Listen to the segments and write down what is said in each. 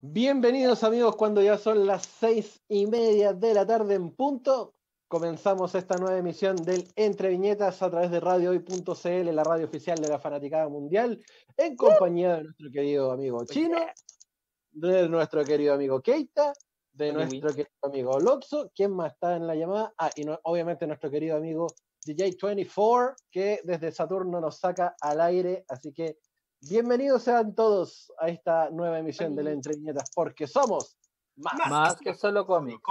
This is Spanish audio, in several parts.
Bienvenidos amigos cuando ya son las seis y media de la tarde en punto. Comenzamos esta nueva emisión del Entre Viñetas a través de radiohoy.cl, la radio oficial de la Fanaticada Mundial, en compañía de nuestro querido amigo Chino, de nuestro querido amigo Keita, de nuestro querido amigo Lotso, ¿quién más está en la llamada? Ah, y obviamente nuestro querido amigo DJ24, que desde Saturno nos saca al aire, así que bienvenidos sean todos a esta nueva emisión de la Entre Viñetas, porque somos más, que solo cómics.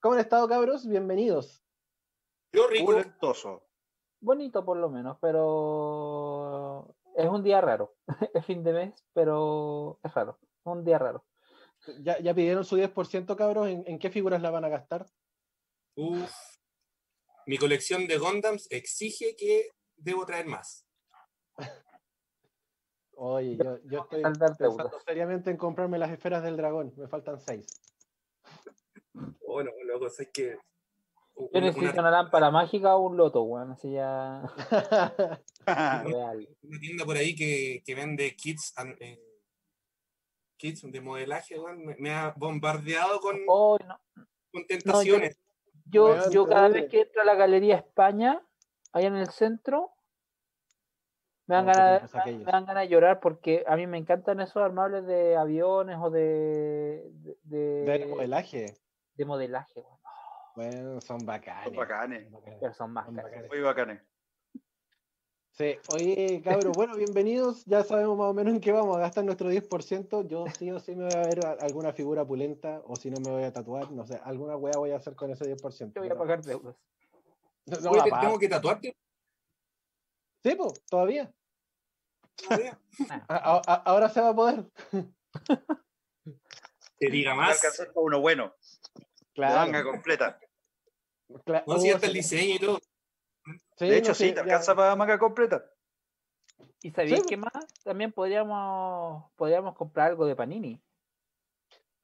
¿Cómo han estado, cabros? Bienvenidos. Yo rico. Bonito por lo menos, pero es un día raro. es fin de mes, pero es raro. Es un día raro. ¿Ya, ya pidieron su 10%, cabros? ¿En, qué figuras la van a gastar? Uf. Mi colección de Gundams exige que debo traer más. Oye, yo, yo estoy pensando seriamente en comprarme las esferas del dragón. Me faltan seis. Bueno, loco, es que. Yo necesito una... lámpara mágica o un loto, weón. Así ya. una tienda por ahí que, que vende kits, eh, kits de modelaje, weón. Me, ha bombardeado con, oh, no. con tentaciones. yo, yo, cada vez que entro a la Galería España, allá en el centro, me dan, ganas, me dan ganas de llorar porque a mí me encantan esos armables de aviones o de. De, de modelaje de modelaje, bueno. son bacanes. Son bacanes. Pero son más Muy bacanes. Sí, oye, cabros, bueno, bienvenidos. Ya sabemos más o menos en qué vamos a gastar nuestro 10%. Yo sí o sí me voy a ver alguna figura pulenta, o si no me voy a tatuar, no sé, alguna wea voy a hacer con ese 10%. Yo voy a pagar deudas. No, ¿Tengo que tatuarte? Sí, pues, todavía. ¿Todavía? ahora se va a poder. Te diga más. uno bueno. La manga completa. No, si hasta el diseño y todo. de hecho, sí, te alcanza para manga completa. ¿Y sabías qué más? También podríamos, podríamos comprar algo de Panini.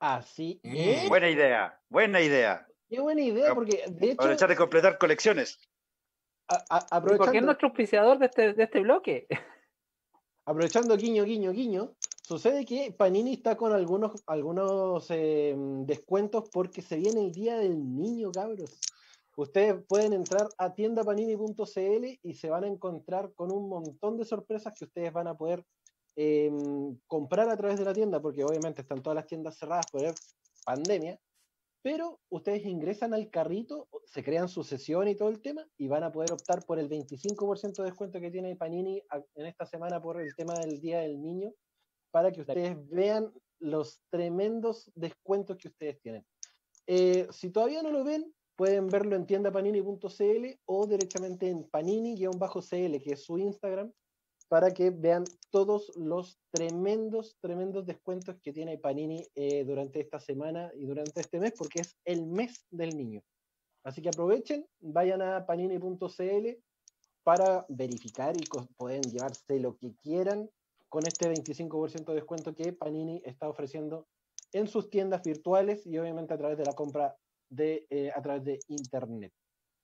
Así mm. Buena idea, buena idea. Qué buena idea, porque de hecho. Aprovechar de completar colecciones. Porque es nuestro auspiciador de este, de este bloque. Aprovechando guiño, guiño, guiño, Sucede que Panini está con algunos, algunos eh, descuentos porque se viene el Día del Niño, cabros. Ustedes pueden entrar a tiendapanini.cl y se van a encontrar con un montón de sorpresas que ustedes van a poder em, comprar a través de la tienda, porque obviamente están todas las tiendas cerradas por pandemia, pero ustedes ingresan al carrito, se crean su sesión y todo el tema, y van a poder optar por el 25% de descuento que tiene Panini en esta semana por el tema del Día del Niño para que ustedes vean los tremendos descuentos que ustedes tienen. Eh, si todavía no lo ven, pueden verlo en tiendapanini.cl o directamente en panini-cl, que es su Instagram, para que vean todos los tremendos, tremendos descuentos que tiene Panini eh, durante esta semana y durante este mes, porque es el mes del niño. Así que aprovechen, vayan a panini.cl para verificar y pueden llevarse lo que quieran con este 25% de descuento que Panini está ofreciendo en sus tiendas virtuales y obviamente a través de la compra de, eh, a través de internet.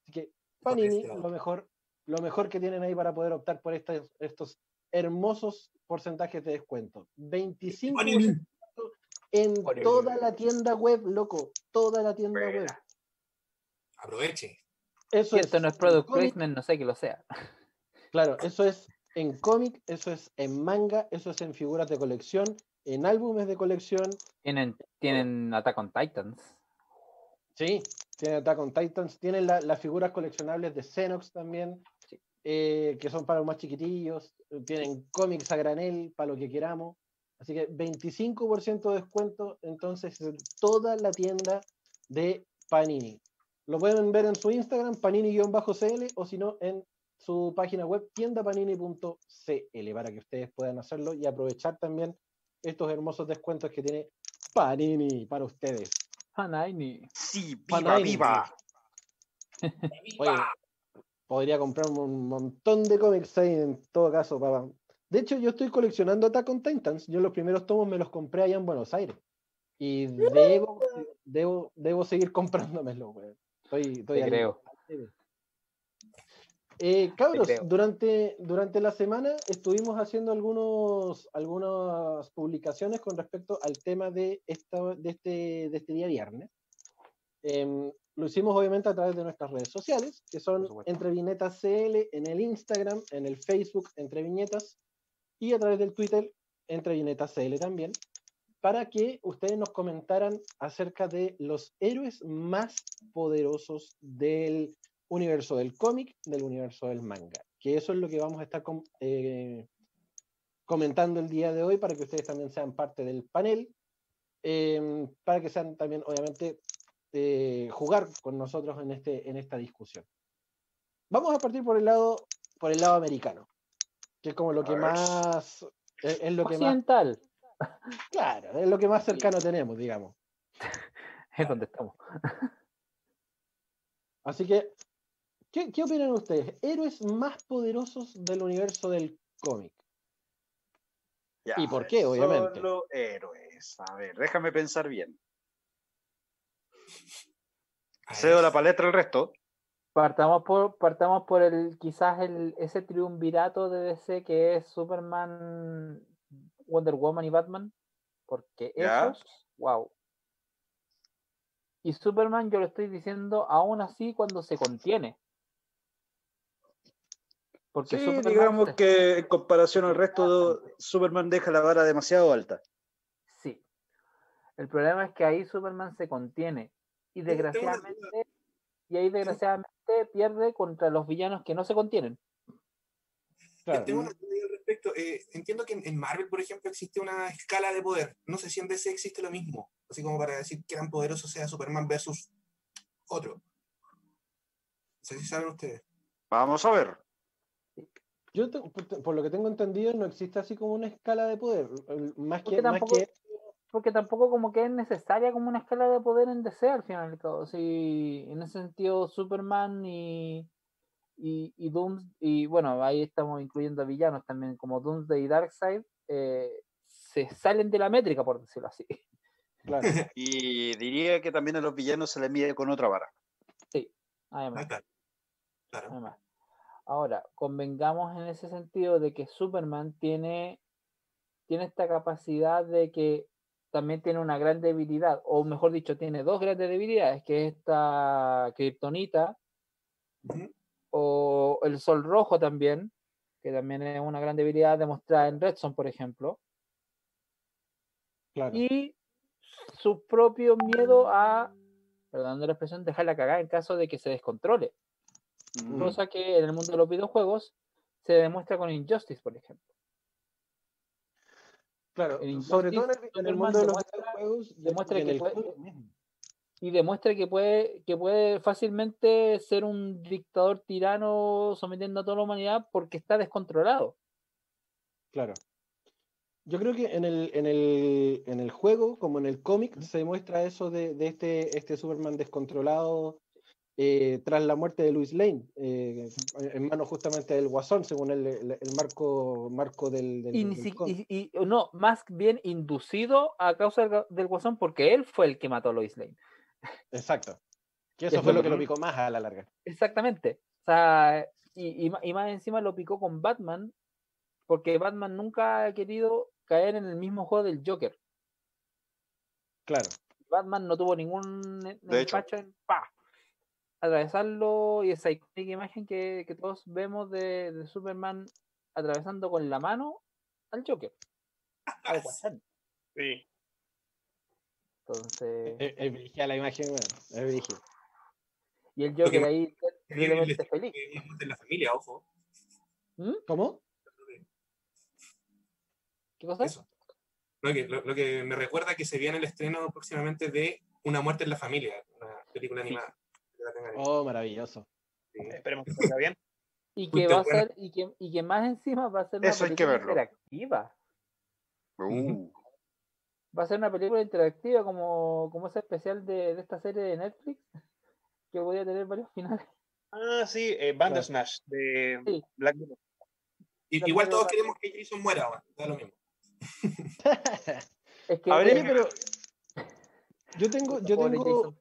Así que Panini, lo mejor, lo mejor que tienen ahí para poder optar por estos, estos hermosos porcentajes de descuento. 25% en toda la tienda web, loco, toda la tienda web. Aproveche. Eso esto no es product placement, no sé que lo sea. Claro, eso es en cómic, eso es en manga, eso es en figuras de colección, en álbumes de colección. Tienen, tienen Attack on Titans. Sí, tienen Attack on Titans, tienen las figuras coleccionables de Xenox también, eh, que son para los más chiquitillos, tienen cómics a granel, para lo que queramos. Así que 25% de descuento, entonces, en toda la tienda de Panini. Lo pueden ver en su Instagram, panini-cl, o si no, en su página web tiendapanini.cl para que ustedes puedan hacerlo y aprovechar también estos hermosos descuentos que tiene Panini para ustedes. Panini. Sí, viva, viva. Podría comprar un montón de cómics ahí en todo caso, papá. De hecho, yo estoy coleccionando Attack on Titans. Yo los primeros tomos me los compré allá en Buenos Aires. Y debo, debo, debo seguir comprándomelo, güey. Estoy, estoy creo. Eh, cabros, durante, durante la semana estuvimos haciendo algunos, algunas publicaciones con respecto al tema de, esta, de, este, de este día viernes. Em, lo hicimos obviamente a través de nuestras redes sociales, que son Entre Viñetas CL en el Instagram, en el Facebook Entre Viñetas y a través del Twitter Entre Viñetas CL también, para que ustedes nos comentaran acerca de los héroes más poderosos del universo del cómic, del universo del manga. Que eso es lo que vamos a estar eh, comentando el día de hoy para que ustedes también sean parte del panel, eh, para que sean también, obviamente, eh, jugar con nosotros en, este, en esta discusión. Vamos a partir por el lado, por el lado americano, que es como lo que más es, lo que más claro, es lo que más cercano tenemos, digamos. Es donde estamos. Así que, ¿qué, ¿qué, opinan ustedes? Héroes más poderosos del universo del cómic. ¿Y por qué, obviamente? Solo héroes. A ver, déjame pensar bien. Cedo la palestra al resto. Partamos por, partamos por el, quizás el, ese triunvirato de DC que es Superman, Wonder Woman y Batman. Porque esos, wow. Y Superman, yo lo estoy diciendo aún así cuando se contiene. Porque sí, digamos que en comparación al resto, Superman deja la vara demasiado alta. Sí. El problema es que ahí Superman se contiene y desgraciadamente, y ahí desgraciadamente pierde contra los villanos que no se contienen. Tengo una al respecto. Eh, entiendo que en, Marvel, por ejemplo, existe una escala de poder. No sé si en DC existe lo mismo. Así como para decir que tan poderoso sea Superman versus otro. No sé si saben ustedes. Vamos a ver. Yo, por lo que tengo entendido, no existe así como una escala de poder. Más que, más que porque tampoco como que es necesaria como una escala de poder en DC al final del cabo. Si en ese sentido Superman y, y, y y bueno, ahí estamos incluyendo a villanos también como Doomsday y Darkseid, eh, se salen de la métrica, por decirlo así. Claro. y diría que también a los villanos se les mide con otra vara. Sí, además. Claro. Ahora, convengamos en ese sentido de que Superman tiene, tiene esta capacidad de que también tiene una gran debilidad, o mejor dicho, tiene dos grandes debilidades, que es esta kriptonita, o el sol rojo también, que también es una gran debilidad demostrada en Redson, por ejemplo. Y su propio miedo a, perdón la expresión, dejarla cagar en caso de que se descontrole. Cosa que en el mundo de los videojuegos se demuestra con Injustice, por ejemplo. Claro, sobre todo en el, mundo de los juegos, demuestra que puede, y demuestra que puede, que puede fácilmente ser un dictador tirano sometiendo a toda la humanidad porque está descontrolado. Claro. Yo creo que en el, en el, en el juego, como en el cómic, se demuestra eso de, de, este, este Superman descontrolado eh, tras la muerte de Louis Lane, eh, en manos justamente del Guasón, según el, el, marco, marco del, del, y, no, más bien inducido a causa del, Guasón, porque él fue el que mató a Louis Lane. Exacto. Que eso fue lo que lo picó más a la larga. Exactamente. O sea, y, y, más encima lo picó con Batman, porque Batman nunca ha querido caer en el mismo juego del Joker. Claro. Batman no tuvo ningún empacho en pa, atravesarlo y esa icónica imagen que, que todos vemos de, de, Superman atravesando con la mano al Joker. Al Sí. Entonces. Es, la imagen, bueno, es Y el Joker ahí realmente feliz. De la familia, ojo. ¿Mm? ¿Cómo? ¿Qué cosa? Eso. Lo que, lo, que me recuerda que se viene el estreno próximamente de Una muerte en la familia, una película animada. Oh, maravilloso. Esperemos que salga bien. Y que va a ser, y que, y que más encima va a ser una película interactiva. Uh. Va a ser una película interactiva como, como ese especial de, de esta serie de Netflix, que podría tener varios finales. Ah, sí, eh, Bandersnatch de Black Mirror. igual todos queremos que Jason muera, da lo mismo. es que, a ver, pero yo tengo, yo tengo,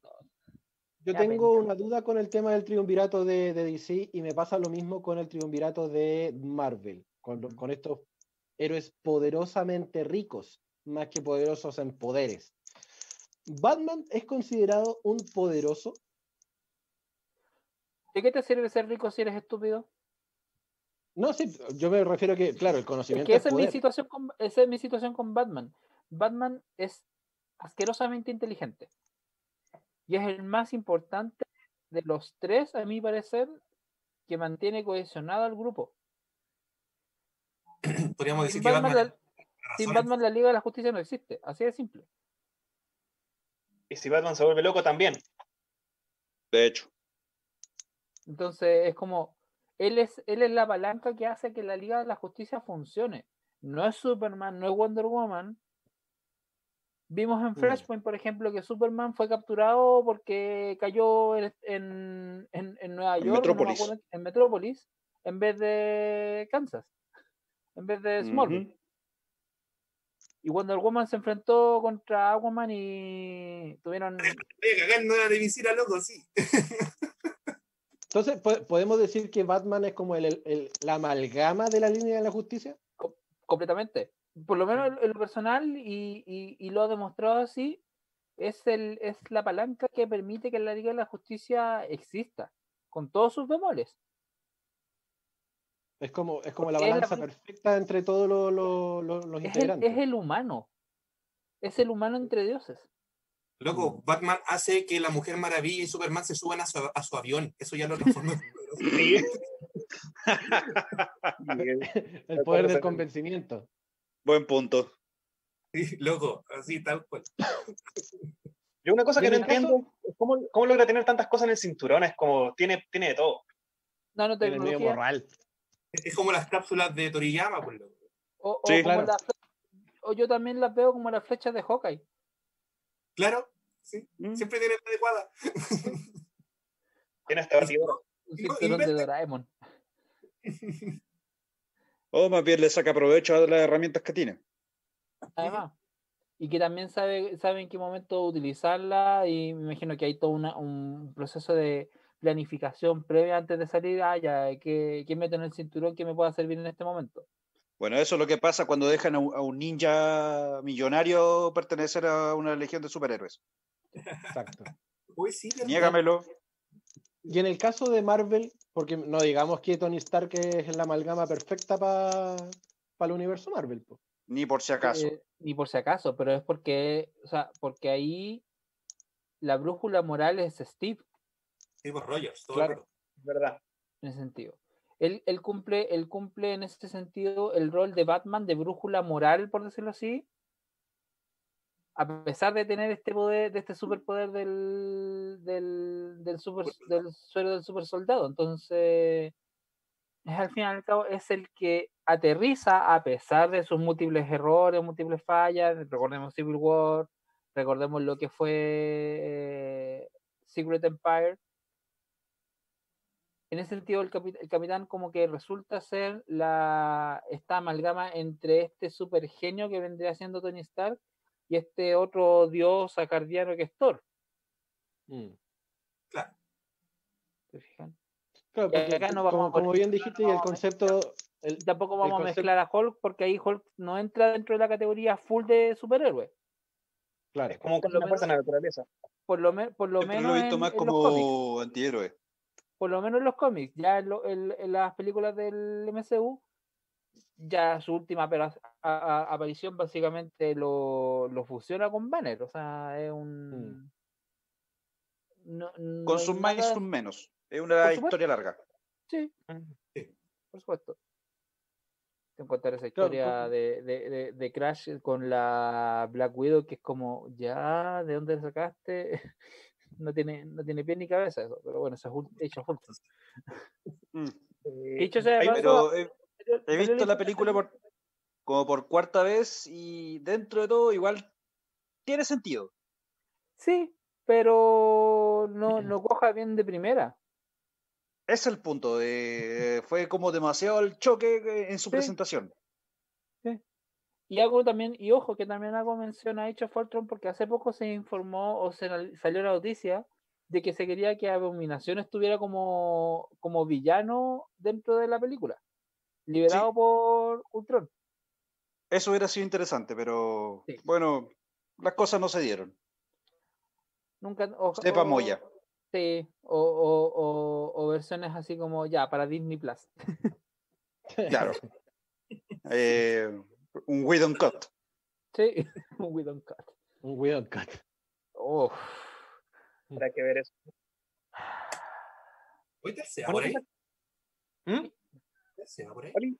Yo tengo una duda con el tema del triunvirato de, DC y me pasa lo mismo con el triunvirato de Marvel, con, con estos héroes poderosamente ricos, más que poderosos en poderes. ¿Batman es considerado un poderoso? ¿De qué te sirve ser rico si eres estúpido? No, sí, yo me refiero a que, claro, el conocimiento. Es que esa, es, mi situación con, esa es mi situación con Batman. Batman es asquerosamente inteligente. Y es el más importante de los tres, a mi parecer, que mantiene cohesionado al grupo. Podríamos decir que Batman, la, sin Batman la Liga de la Justicia no existe. Así de simple. Y si Batman se vuelve loco también. De hecho. Entonces es como, él es, él es la palanca que hace que la Liga de la Justicia funcione. No es Superman, no es Wonder Woman. Vimos en mm. Flashpoint, por ejemplo, que Superman fue capturado porque cayó en, en, Nueva York, en Metrópolis, en vez de Kansas, en vez de Smallville. Y Wonder Woman se enfrentó contra Aquaman y tuvieron. no era de visita, loco, sí. Entonces, ¿podemos decir que Batman es como el, la amalgama de la línea de la justicia? completamente. Por lo menos en lo personal, y, lo ha demostrado así, es, el, es la palanca que permite que la Liga de la Justicia exista, con todos sus bemoles. Es como, es como la balanza perfecta entre todos los, integrantes. es el humano. Es el humano entre dioses. Loco, Batman hace que la Mujer Maravilla y Superman se suban a su, avión. Eso ya lo transforma El poder del convencimiento. Buen punto. Sí, loco, así tal cual. Yo una cosa que no entiendo es cómo, cómo, logra tener tantas cosas en el cinturón. Es como, tiene, tiene de todo. No, no tecnología. Es como las cápsulas de Toriyama, pues loco. O, sí, claro. o yo también las veo como las flechas de Hawkeye. Claro, sí. Mm. Siempre tiene la adecuada. Tiene esta batidora. Un cinturón de Doraemon. O más bien le saca provecho a las herramientas que tiene. Además. Y que también sabe, sabe en qué momento utilizarla y me imagino que hay todo un proceso de planificación previa antes de salir. Ah, ya, que, que meto en el cinturón que me pueda servir en este momento. Bueno, eso es lo que pasa cuando dejan a un, ninja millonario pertenecer a una legión de superhéroes. Exacto. Niégamelo. Y en el caso de Marvel, porque no digamos que Tony Stark es la amalgama perfecta para el universo Marvel. Ni por si acaso. Eh, ni por si acaso, pero es porque, o sea, porque ahí la brújula moral es Steve. Steve Rogers, todo claro. verdad. En ese sentido. Él, cumple, él cumple en este sentido el rol de Batman de brújula moral, por decirlo así. A pesar de tener este poder, de este superpoder del, del, del super del suelo del super soldado. Entonces, es al fin y al cabo, es el que aterriza a pesar de sus múltiples errores, múltiples fallas. Recordemos Civil War, recordemos lo que fue eh, Secret Empire en ese sentido el, capitán como que resulta ser la esta amalgama entre este super genio que vendría siendo Tony Stark y este otro dios acardiano que es Thor. Mm. Claro. ¿Te fijan? Claro, porque como, bien dijiste, y el concepto. tampoco vamos a mezclar a Hulk porque ahí Hulk no entra dentro de la categoría full de superhéroe. Claro. Es como una fuerza de la naturaleza. Por lo, por lo menos. Lo he visto más como antihéroe por lo menos en los cómics, ya en, las películas del MCU, ya su última aparición básicamente lo, fusiona con Banner, o sea, es un... Mm. con sus más y sus menos, es una historia larga. Sí. por supuesto. Te contar esa historia de, de, Crash con la Black Widow, que es como, ya, ¿de dónde sacaste? no tiene, no tiene pie ni cabeza eso, pero bueno, eso es hecho juntos. Mm. Hecho sea, pero he, visto la película por, como por cuarta vez y dentro de todo igual tiene sentido. Sí, pero no, no coja bien de primera. Es el punto, de, fue como demasiado el choque en su presentación. Y hago también, y ojo, que también hago mención a hecho Fortron porque hace poco se informó o se salió la noticia de que se quería que Abominación estuviera como, como villano dentro de la película, liberado por Ultron. Eso hubiera sido interesante, pero bueno, las cosas no se dieron. Nunca. Sepa Moya. Sí, o, o, versiones así como ya, para Disney Plus. Claro. Eh, un Widon Cut. Sí, un Widon Cut. Un Widon Cut. Oh. Habrá que ver eso. ¿Hoy te sea por ahí? ¿Mm? ¿Te por ahí?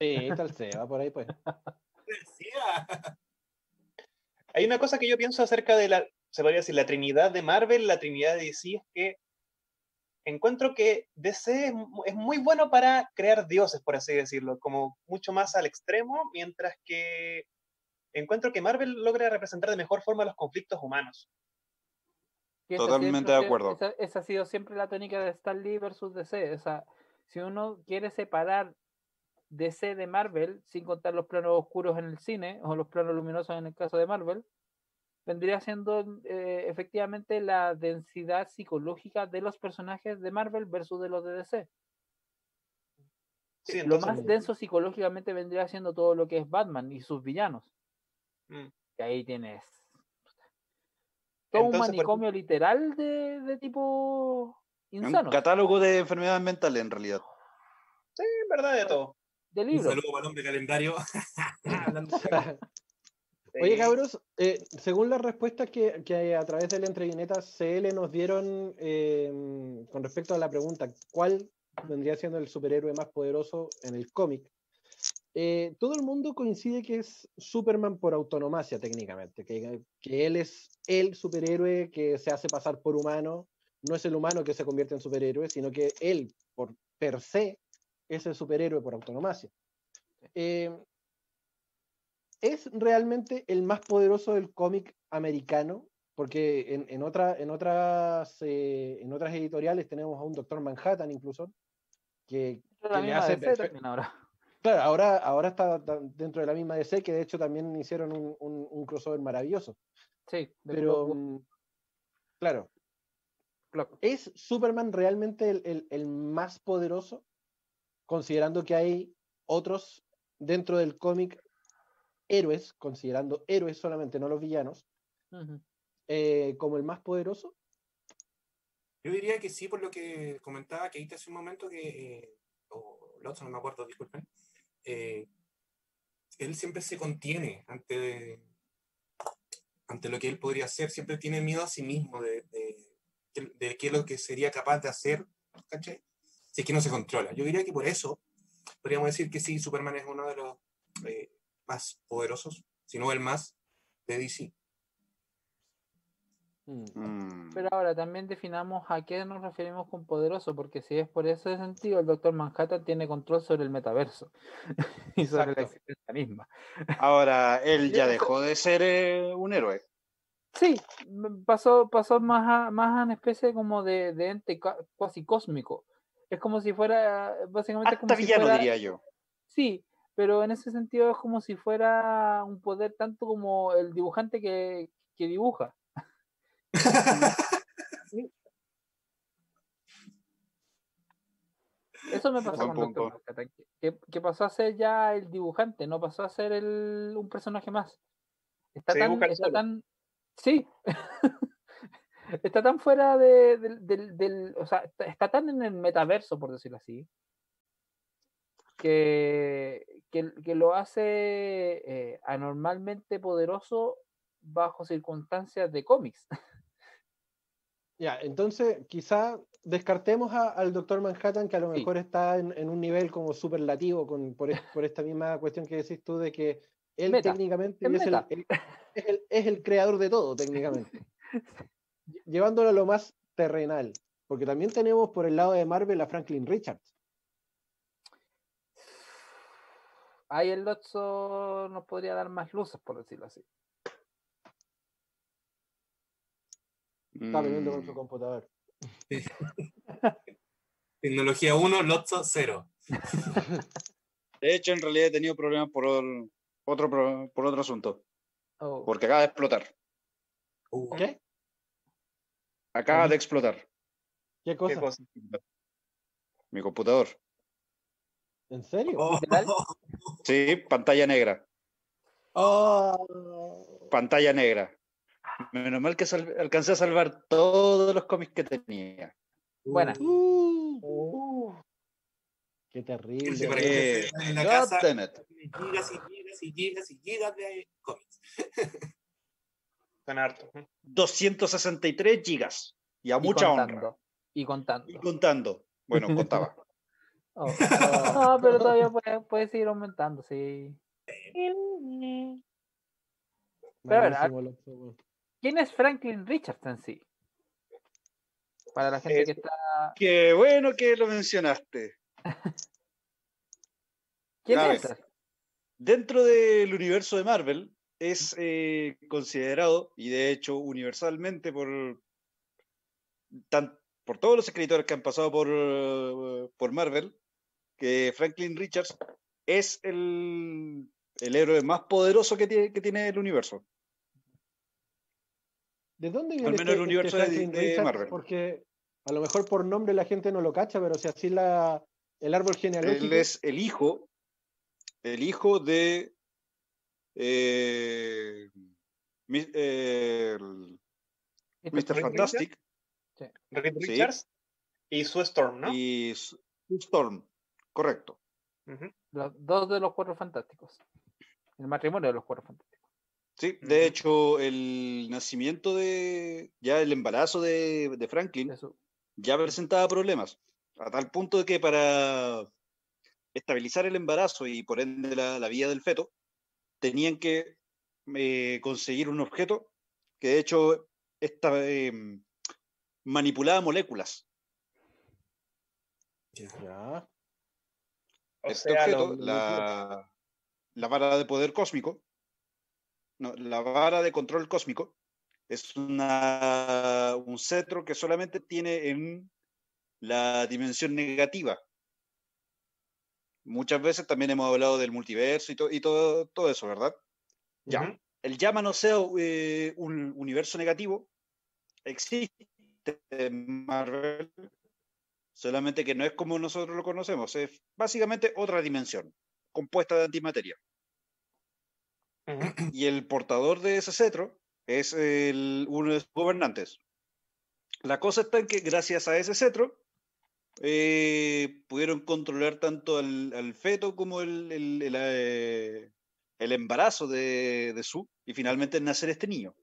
Sí, está el Seba por ahí, pues. Hay una cosa que yo pienso acerca de la, se podría decir, la trinidad de Marvel, la trinidad de DC, es que encuentro que DC es muy bueno para crear dioses, por así decirlo, como mucho más al extremo, mientras que encuentro que Marvel logra representar de mejor forma los conflictos humanos. Totalmente de acuerdo. Esa, ha sido siempre la tónica de Stan Lee versus DC. O sea, si uno quiere separar DC de Marvel, sin contar los planos oscuros en el cine o los planos luminosos en el caso de Marvel, vendría siendo eh, efectivamente la densidad psicológica de los personajes de Marvel versus de los de DC. lo más denso psicológicamente vendría siendo todo lo que es Batman y sus villanos. Mm. Y ahí tienes todo un manicomio literal de, tipo insano. Un catálogo de enfermedades mentales en realidad. Sí, en verdad de todo. De libros. Un saludo para el hombre calendario. Oye, cabros, eh, según las respuestas que, que, a través de la entrevineta CL nos dieron eh, con respecto a la pregunta, ¿cuál vendría siendo el superhéroe más poderoso en el cómic? Eh, todo el mundo coincide que es Superman por autonomacia técnicamente, que, que, él es el superhéroe que se hace pasar por humano, no es el humano que se convierte en superhéroe, sino que él, por per se, es el superhéroe por autonomacia. Eh, es realmente el más poderoso del cómic americano, porque en, en, otra, en, otras, eh, en otras editoriales tenemos a un Doctor Manhattan incluso, que, le hace... Ahora. Claro, ahora, ahora está dentro de la misma DC, que de hecho también hicieron un, un, crossover maravilloso. Sí, pero mm, ¿Es Superman realmente el, el, el, más poderoso? Considerando que hay otros dentro del cómic héroes, considerando héroes solamente, no los villanos, eh, como el más poderoso? Yo diría que sí, por lo que comentaba que hace un momento que, eh, o Lotso, no me acuerdo, disculpen, eh, él siempre se contiene ante, ante lo que él podría hacer, siempre tiene miedo a sí mismo de, de, qué es lo que sería capaz de hacer, ¿cachai? Si es que no se controla. Yo diría que por eso podríamos decir que sí, Superman es uno de los más poderosos, si no el más, de DC. Mm. Pero ahora también definamos a qué nos referimos con poderoso, porque si es por ese sentido, el Doctor Manhattan tiene control sobre el metaverso y sobre la existencia misma. Ahora, él ya dejó de ser eh, un héroe. Sí, pasó, pasó más a, más a una especie como de, de ente casi cósmico. Es como si fuera, básicamente. Hasta como villano, diría yo. Sí, pero en ese sentido es como si fuera un poder tanto como el dibujante que, dibuja. Eso me pasó con Doctor que, pasó a ser ya el dibujante, no pasó a ser el, un personaje más. Está tan, está tan, sí, está tan fuera de, del, del, o sea, está tan en el metaverso, por decirlo así, que, que, lo hace eh, anormalmente poderoso bajo circunstancias de cómics. Ya, entonces quizá descartemos al Doctor Manhattan, que a lo mejor está en, un nivel como superlativo con, por, por, esta misma cuestión que decís tú de que él técnicamente es, el, es, el, creador de todo, técnicamente. Llevándolo a lo más terrenal. Porque también tenemos por el lado de Marvel a Franklin Richards. ahí el Lotso nos podría dar más luces, por decirlo así. Está viniendo con su mm. computador. Tecnología 1, Lotso 0. De hecho, en realidad he tenido problemas por otro, por otro asunto. Oh. Porque acaba de explotar. Uh. ¿Qué? Acaba de explotar. ¿Qué cosa? Mi computador. ¿En serio? Oh. Sí, pantalla negra. Oh. Pantalla negra. Menos mal que alcancé a salvar todos los cómics que tenía. Buena. Uh. qué terrible. Eh, en la casa, gigas y gigas y gigas y gigas de cómics. Son harto. 263 gigas. Y a mucha honra. Y contando. Y contando. Bueno, contaba. Oh, no, pero todavía puede, puede seguir aumentando, sí. Pero a ver, ¿quién es Franklin Richardson sí? Para la gente que está. Qué bueno que lo mencionaste. ¿Quién es? Dentro del universo de Marvel es eh, considerado, y de hecho universalmente por, tan, por todos los escritores que han pasado por, por Marvel, que Franklin Richards es el, el héroe más poderoso que tiene, que tiene el universo. ¿De dónde viene Al menos este, el universo este de, Marvel? Porque a lo mejor por nombre la gente no lo cacha, pero si así la, el árbol genealógico. Él es el hijo, el hijo de eh, eh, Mr. Fantastic. Sí. Richards y Sue Storm, ¿no? Y Sue Storm, correcto. Los dos de los cuatro fantásticos. El matrimonio de los cuatro fantásticos. Sí, de hecho, el nacimiento de. ya el embarazo de, de Franklin ya presentaba problemas. A tal punto de que para estabilizar el embarazo y por ende la, la vida del feto, tenían que eh, conseguir un objeto que de hecho esta, eh, manipulaba moléculas. Ya. Este objeto, la, la vara de poder cósmico, no, la vara de control cósmico es una, un cetro que solamente tiene en la dimensión negativa. Muchas veces también hemos hablado del multiverso y, y todo, todo eso, ¿verdad? Ya. El llama no sea eh, un universo negativo, existe en Marvel, solamente que no es como nosotros lo conocemos, es básicamente otra dimensión, compuesta de antimateria. Y el portador de ese cetro es el, uno de sus gobernantes. La cosa está en que gracias a ese cetro eh, pudieron controlar tanto al, feto como el, el, eh, embarazo de, de, Su y finalmente nacer este niño.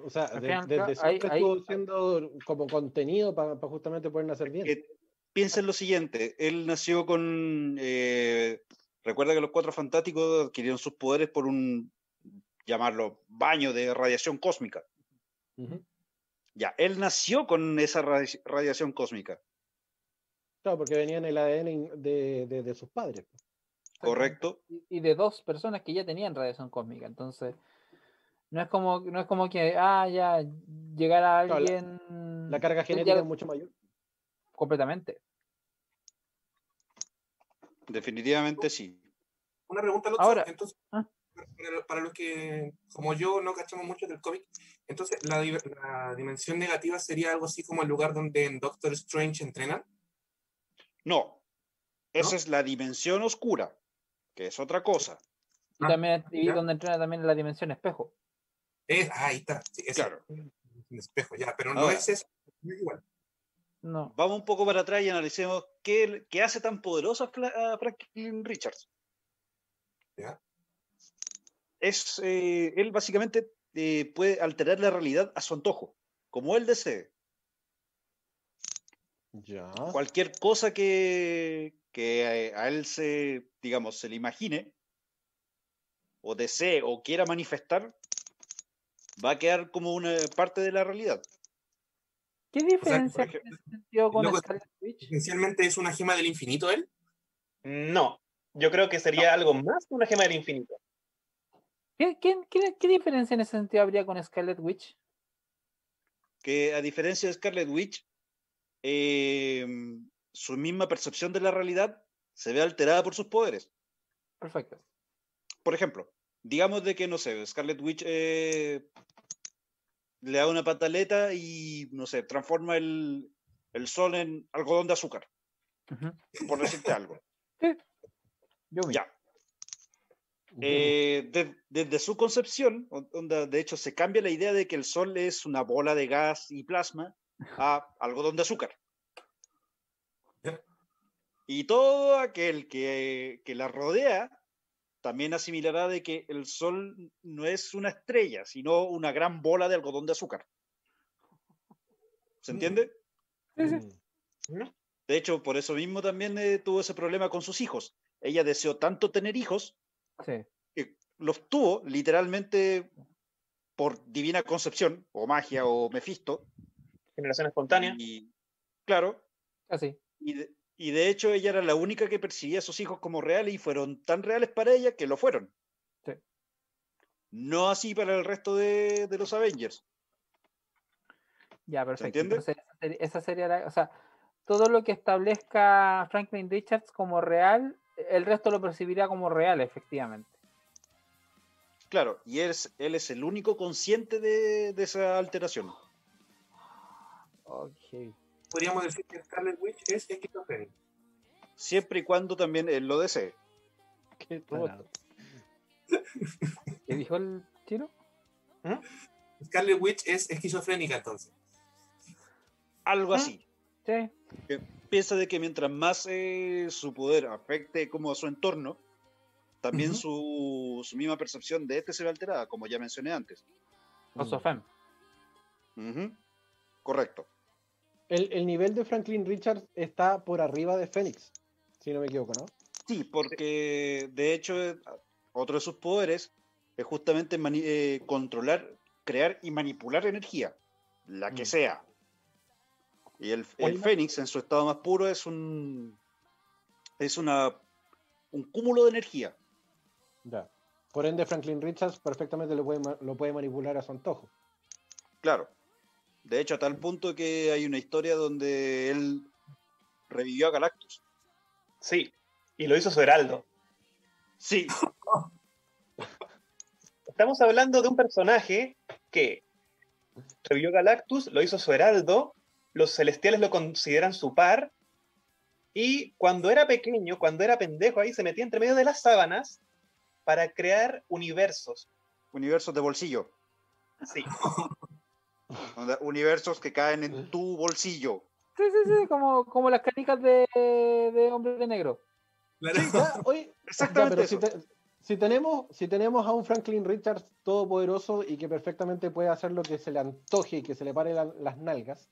O sea, desde siempre estuvo siendo como contenido para justamente poder nacer bien. Eh, piensa en lo siguiente, él nació con Recuerda que los cuatro fantásticos adquirieron sus poderes por un, llamarlo, baño de radiación cósmica. Ya, él nació con esa radiación cósmica. Claro, porque venía en el ADN de, sus padres. Pues. Correcto. Y, de dos personas que ya tenían radiación cósmica. Entonces, no es como, no es como que, ah, ya, llegara alguien. la, carga genética es mucho mayor. Completamente. Definitivamente sí. Una pregunta, Ahora, entonces, ¿ah? Para, los que, como yo, no cachamos mucho del cómic, entonces, la, dimensión negativa sería algo así como el lugar donde en Doctor Strange entrenan? No, esa es la dimensión oscura, que es otra cosa. Y ah, también y donde entrena también la dimensión espejo. Es, ahí está, sí, claro. espejo, ya, pero no es eso, no es igual. No. Vamos un poco para atrás y analicemos qué, qué hace tan poderoso a Franklin Richards. ¿Ya? Es, eh, él básicamente eh, puede alterar la realidad a su antojo, como él desee. Ya. Cualquier cosa que, que a él se, digamos, se le imagine, o desee, o quiera manifestar, va a quedar como una parte de la realidad. ¿Qué diferencia o con ¿Esencialmente es una gema del infinito él? No, yo creo que sería algo más que una gema del infinito. ¿Qué, qué, diferencia en ese sentido habría con Scarlet Witch? Que a diferencia de Scarlet Witch, em, su misma percepción de la realidad se ve alterada por sus poderes. Perfecto. Por ejemplo, digamos de que, no sé, Scarlet Witch eh, le da una pataleta y, no sé, transforma el, sol en algodón de azúcar. Por decirte algo. Ya. Eh, desde su concepción, de hecho, se cambia la idea de que el sol es una bola de gas y plasma a algodón de azúcar. Y todo aquel que, que la rodea también asimilará de que el Sol no es una estrella, sino una gran bola de algodón de azúcar. ¿Se entiende? Sí, sí. Mm. De hecho, por eso mismo también eh, tuvo ese problema con sus hijos. Ella deseó tanto tener hijos que los tuvo literalmente por divina concepción, o magia, o Mefisto. Generación espontánea. Y, claro. Así. Ah, y y de hecho ella era la única que percibía a sus hijos como reales y fueron tan reales para ella que lo fueron. Sí. No así para el resto de, los Avengers. Ya, perfecto. Entonces, esa sería o sea, todo lo que establezca Franklin Richards como real, el resto lo percibirá como real, efectivamente. Claro, y él es, él es el único consciente de, de esa alteración. Ok podríamos decir que Scarlet Witch es esquizofrénica. Siempre y cuando también él lo desee. ¿Qué, ¿Qué dijo el tiro? ¿Mm? Scarlet Witch es esquizofrénica entonces. Algo así. Sí. Piensa de que mientras más eh, su poder afecte como a su entorno, también su, misma percepción de este se ve alterada, como ya mencioné antes. O su fe. Correcto. El, nivel de Franklin Richards está por arriba de Fénix, si no me equivoco, ¿no? Sí, porque de hecho otro de sus poderes es justamente eh, controlar, crear y manipular energía, la que mm. sea. Y el, Fénix en su estado más puro es un es una un cúmulo de energía. Ya. Por ende, Franklin Richards perfectamente lo puede, lo puede manipular a su antojo. Claro. De hecho, a tal punto que hay una historia donde él revivió a Galactus. Sí, y lo hizo su heraldo. Sí. Estamos hablando de un personaje que revivió a Galactus, lo hizo su heraldo, los celestiales lo consideran su par, y cuando era pequeño, cuando era pendejo ahí, se metía entre medio de las sábanas para crear universos. Universos de bolsillo. Sí. Universos que caen en tu bolsillo. Sí, sí, sí, como, como las canicas de, de Hombre de Negro. Exactamente. si, tenemos, si tenemos a un Franklin Richards todopoderoso y que perfectamente puede hacer lo que se le antoje y que se le pare las nalgas,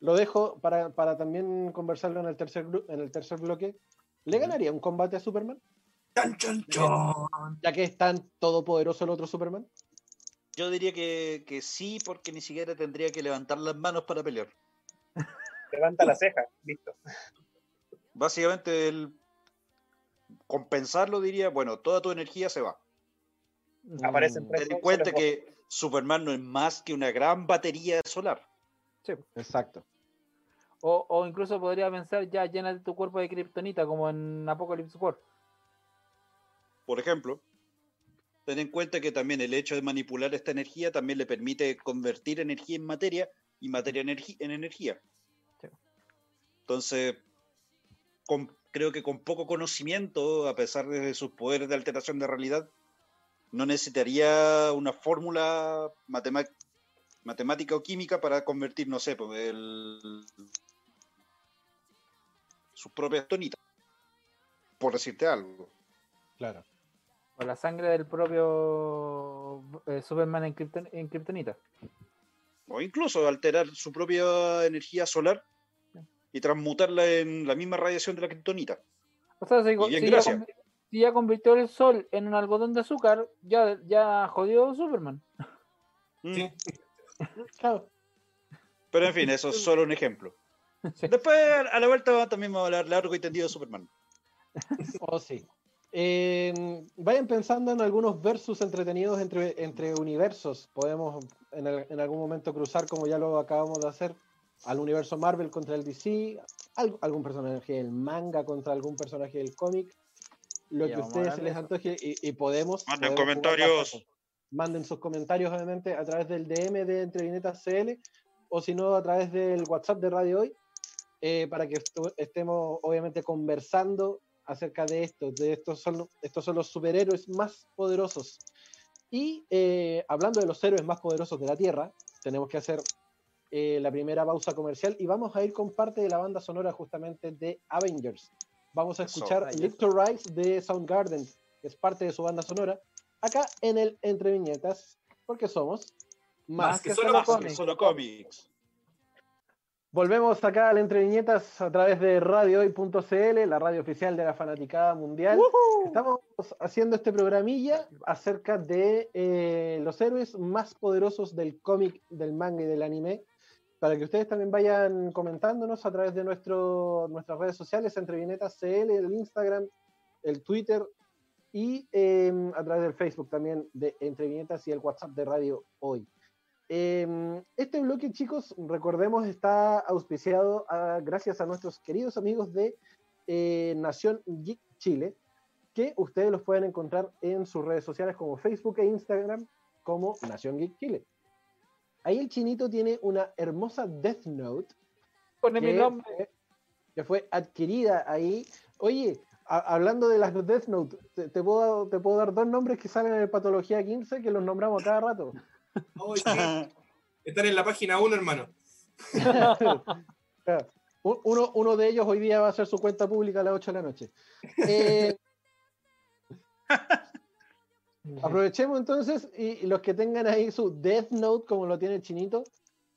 lo dejo para, para, también conversarlo en el tercer, en el tercer bloque. ¿Le ganaría un combate a Superman? Ya que es tan todopoderoso el otro Superman. Yo diría que, sí, porque ni siquiera tendría que levantar las manos para pelear. Levanta la ceja, listo. Básicamente, el compensarlo diría, bueno, toda tu energía se va. Aparece Ten en cuenta que Superman no es más que una gran batería solar. Sí, exacto. O, o incluso podría pensar, ya llena tu cuerpo de kriptonita, como en Apocalypse War. Por ejemplo ten en cuenta que también el hecho de manipular esta energía también le permite convertir energía en materia y materia en energía. Entonces, creo que con poco conocimiento, a pesar de sus poderes de alteración de realidad, no necesitaría una fórmula matemática o química para convertir, no sé, pues, el, sus propias tonitas, por decirte algo. Claro. O la sangre del propio eh, Superman en, Kryptonita. O incluso alterar su propia energía solar y transmutarla en la misma radiación de la Kryptonita. O sea, si, ya, convirtió el sol en un algodón de azúcar, ya, ya jodió Superman. Mm. Sí. Claro. Pero en fin, eso es solo un ejemplo. Después, a la vuelta, también vamos a hablar largo y tendido de Superman. Oh, sí vayan pensando en algunos versus entretenidos entre, entre universos. Podemos en, algún momento cruzar, como ya lo acabamos de hacer, al universo Marvel contra el DC, algún personaje del manga contra algún personaje del cómic, lo que a ustedes se les antoje y, podemos. Manden comentarios. Manden sus comentarios obviamente a través del DM de Entre Viñetas CL o si no a través del WhatsApp de Radio Hoy eh, para que estemos obviamente conversando acerca de esto, de estos son, estos son los superhéroes más poderosos. Y eh, hablando de los héroes más poderosos de la Tierra, tenemos que hacer eh, la primera pausa comercial y vamos a ir con parte de la banda sonora justamente de Avengers. Vamos a escuchar Little Rise de Soundgarden, que es parte de su banda sonora, acá en el Entre Viñetas, porque somos más, que, solo, solo cómics. Volvemos acá al Entre Viñetas a través de radiohoy.cl, la radio oficial de la fanaticada mundial. Estamos haciendo este programilla acerca de eh, los héroes más poderosos del cómic, del manga y del anime. Para que ustedes también vayan comentándonos a través de nuestro, nuestras redes sociales, Entre Viñetas CL, el Instagram, el Twitter y em, a través del Facebook también de Entre Viñetas y el WhatsApp de Radio Hoy. Em, este bloque, chicos, recordemos, está auspiciado gracias a nuestros queridos amigos de eh, Nación Geek Chile, que ustedes los pueden encontrar en sus redes sociales como Facebook e Instagram como Nación Geek Chile. Ahí el chinito tiene una hermosa Death Note. Pone mi nombre. que fue adquirida ahí. Oye, hablando de las Death Note, te, puedo, te puedo dar dos nombres que salen en Patología 15 que los nombramos cada rato. Están en la página 1, hermano. uno, uno, de ellos hoy día va a hacer su cuenta pública a las 8 de la noche. Eh, aprovechemos entonces y, los que tengan ahí su Death Note, como lo tiene el chinito,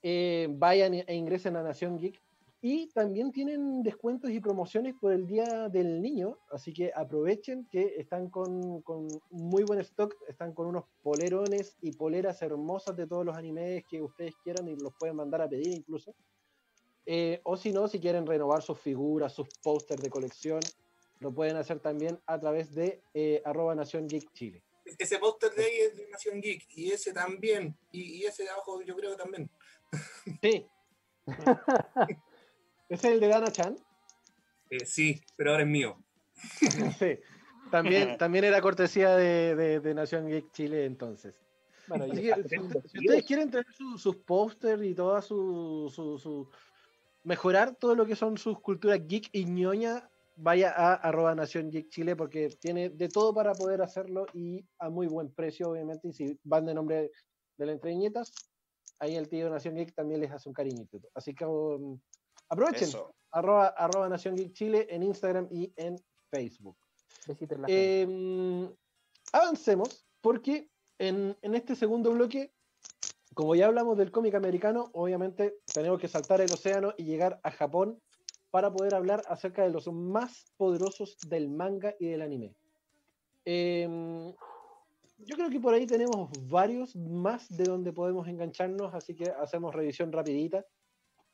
eh, vayan e ingresen a Nación Geek y también tienen descuentos y promociones por el Día del Niño, así que aprovechen que están con, muy buen stock, están con unos polerones y poleras hermosas de todos los animes que ustedes quieran y los pueden mandar a pedir incluso. Eh, o si no, si quieren renovar sus figuras, sus pósters de colección, lo pueden hacer también a través de eh, arroba Nación Geek Chile. Ese póster de ahí es de Nación Geek y ese también, y, y ese de abajo yo creo también. Sí. ¿Es el de Dana Chan? Eh, sí, pero ahora es mío. sí. También, también era cortesía de, de, Nación Geek Chile entonces. Bueno, si, ustedes quieren tener sus pósters y toda su, su, mejorar todo lo que son sus culturas geek y ñoña, vaya a arroba Nación Geek Chile porque tiene de todo para poder hacerlo y a muy buen precio, obviamente. Y si van de nombre de la entreñetas, ahí el tío Nación Geek también les hace un cariñito. Así que um, Aprovechen. Arroba, arroba, Nación Geek Chile en Instagram y en Facebook. Em, avancemos, porque en, este segundo bloque, como ya hablamos del cómic americano, obviamente tenemos que saltar el océano y llegar a Japón para poder hablar acerca de los más poderosos del manga y del anime. Em, yo creo que por ahí tenemos varios más de donde podemos engancharnos, así que hacemos revisión rapidita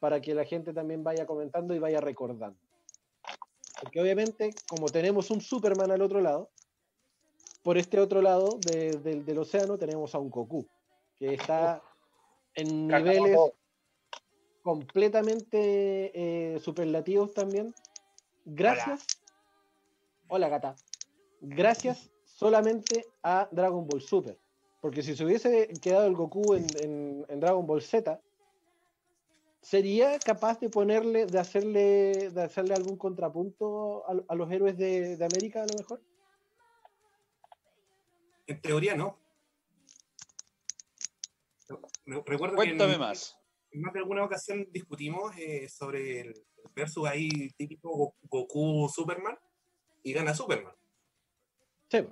para que la gente también vaya comentando y vaya recordando. Porque obviamente, como tenemos un Superman al otro lado, por este otro lado del océano tenemos a un Goku, que está en niveles completamente eh, superlativos también. Gracias. Hola. gata. Gracias solamente a Dragon Ball Super. Porque si se hubiese quedado el Goku en Dragon Ball Z, ¿Sería capaz de ponerle, de hacerle, de hacerle algún contrapunto a, los héroes de, América a lo mejor? En teoría no. Recuerdo Cuéntame que en, más. En más de alguna ocasión discutimos eh, sobre el versus ahí típico Goku Superman y gana Superman. Sí.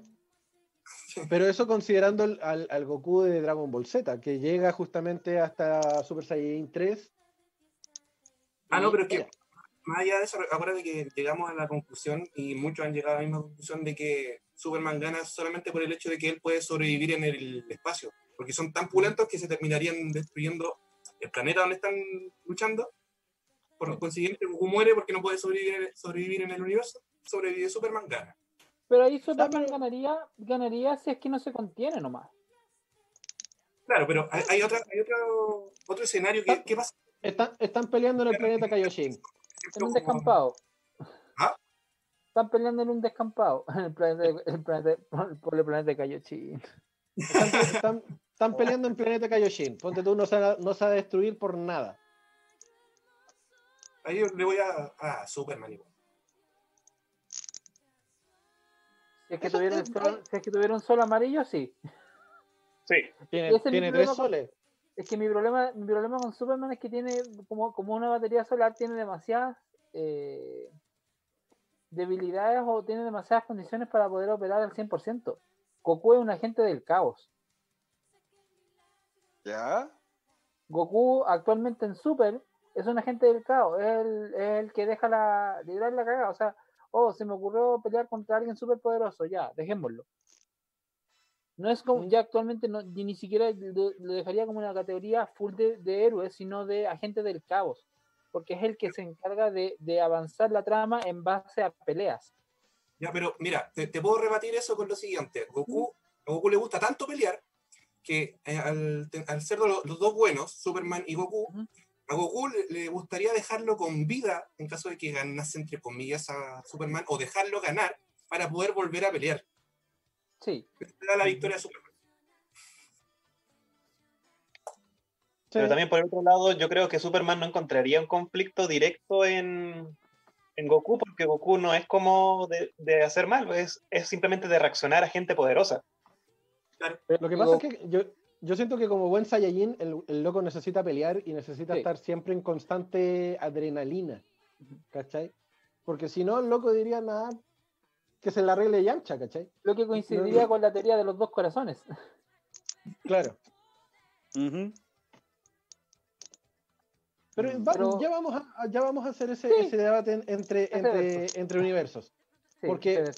Pero eso considerando al, al, Goku de Dragon Ball Z, que llega justamente hasta Super Saiyan 3 Ah, no, pero es que más allá de eso, acuérdate que llegamos a la conclusión, y muchos han llegado a la misma conclusión, de que Superman gana solamente por el hecho de que él puede sobrevivir en el espacio, porque son tan pulentos que se terminarían destruyendo el planeta donde están luchando. Por consiguiente, Goku muere porque no puede sobrevivir, sobrevivir en el universo. Sobrevive Superman, gana. Pero ahí Superman ganaría, ganaría si es que no se contiene nomás. Claro, pero hay, otra, hay otro, otro escenario que, ¿qué pasa están, están peleando en el planeta Kaioshin. En un descampado. ¿Ah? Están peleando en un descampado. En el planeta, el planeta, por el planeta Kaioshin. Están, están, peleando en planeta Kaioshin. Ponte tú, no se, va, no se va a destruir por nada. Ahí le voy a. Ah, Superman igual. Si es que, tuvieron si es que tuvieron solo amarillo, sí. Sí. Tiene, tiene tres soles. Es que mi problema, mi problema con Superman es que tiene, como, como una batería solar, tiene demasiadas eh, debilidades o tiene demasiadas condiciones para poder operar al 100%. Goku es un agente del caos. ¿Ya? Goku actualmente en Super es un agente del caos, es el, es el que deja la, liberar la cagada. O sea, oh, se me ocurrió pelear contra alguien súper poderoso, ya, dejémoslo. No es como, ya actualmente no, ni siquiera lo, dejaría como una categoría full de, de, héroes, sino de agente del caos, porque es el que se encarga de, de avanzar la trama en base a peleas. Ya, pero mira, te, te puedo rebatir eso con lo siguiente. Goku, a Goku le gusta tanto pelear que eh, al, al, ser los, los, dos buenos, Superman y Goku, uh -huh. a Goku le, le, gustaría dejarlo con vida en caso de que ganase, entre comillas, a Superman, o dejarlo ganar para poder volver a pelear. Sí. Da la victoria a Superman. Pero también por el otro lado, yo creo que Superman no encontraría un conflicto directo en, en Goku, porque Goku no es como de, de hacer mal, es, es, simplemente de reaccionar a gente poderosa. Claro. Lo que pasa es que yo, yo siento que como buen Saiyajin, el, el loco necesita pelear y necesita sí. estar siempre en constante adrenalina. ¿Cachai? Porque si no, el loco diría nada, que se la arregle Yamcha, ¿cachai? Lo que coincidiría no, con la teoría de los dos corazones. Claro. Uh -huh. Pero, Pero, ya, vamos a, ya vamos a hacer ese, sí. ese debate entre, entre, entre, universos. Sí, porque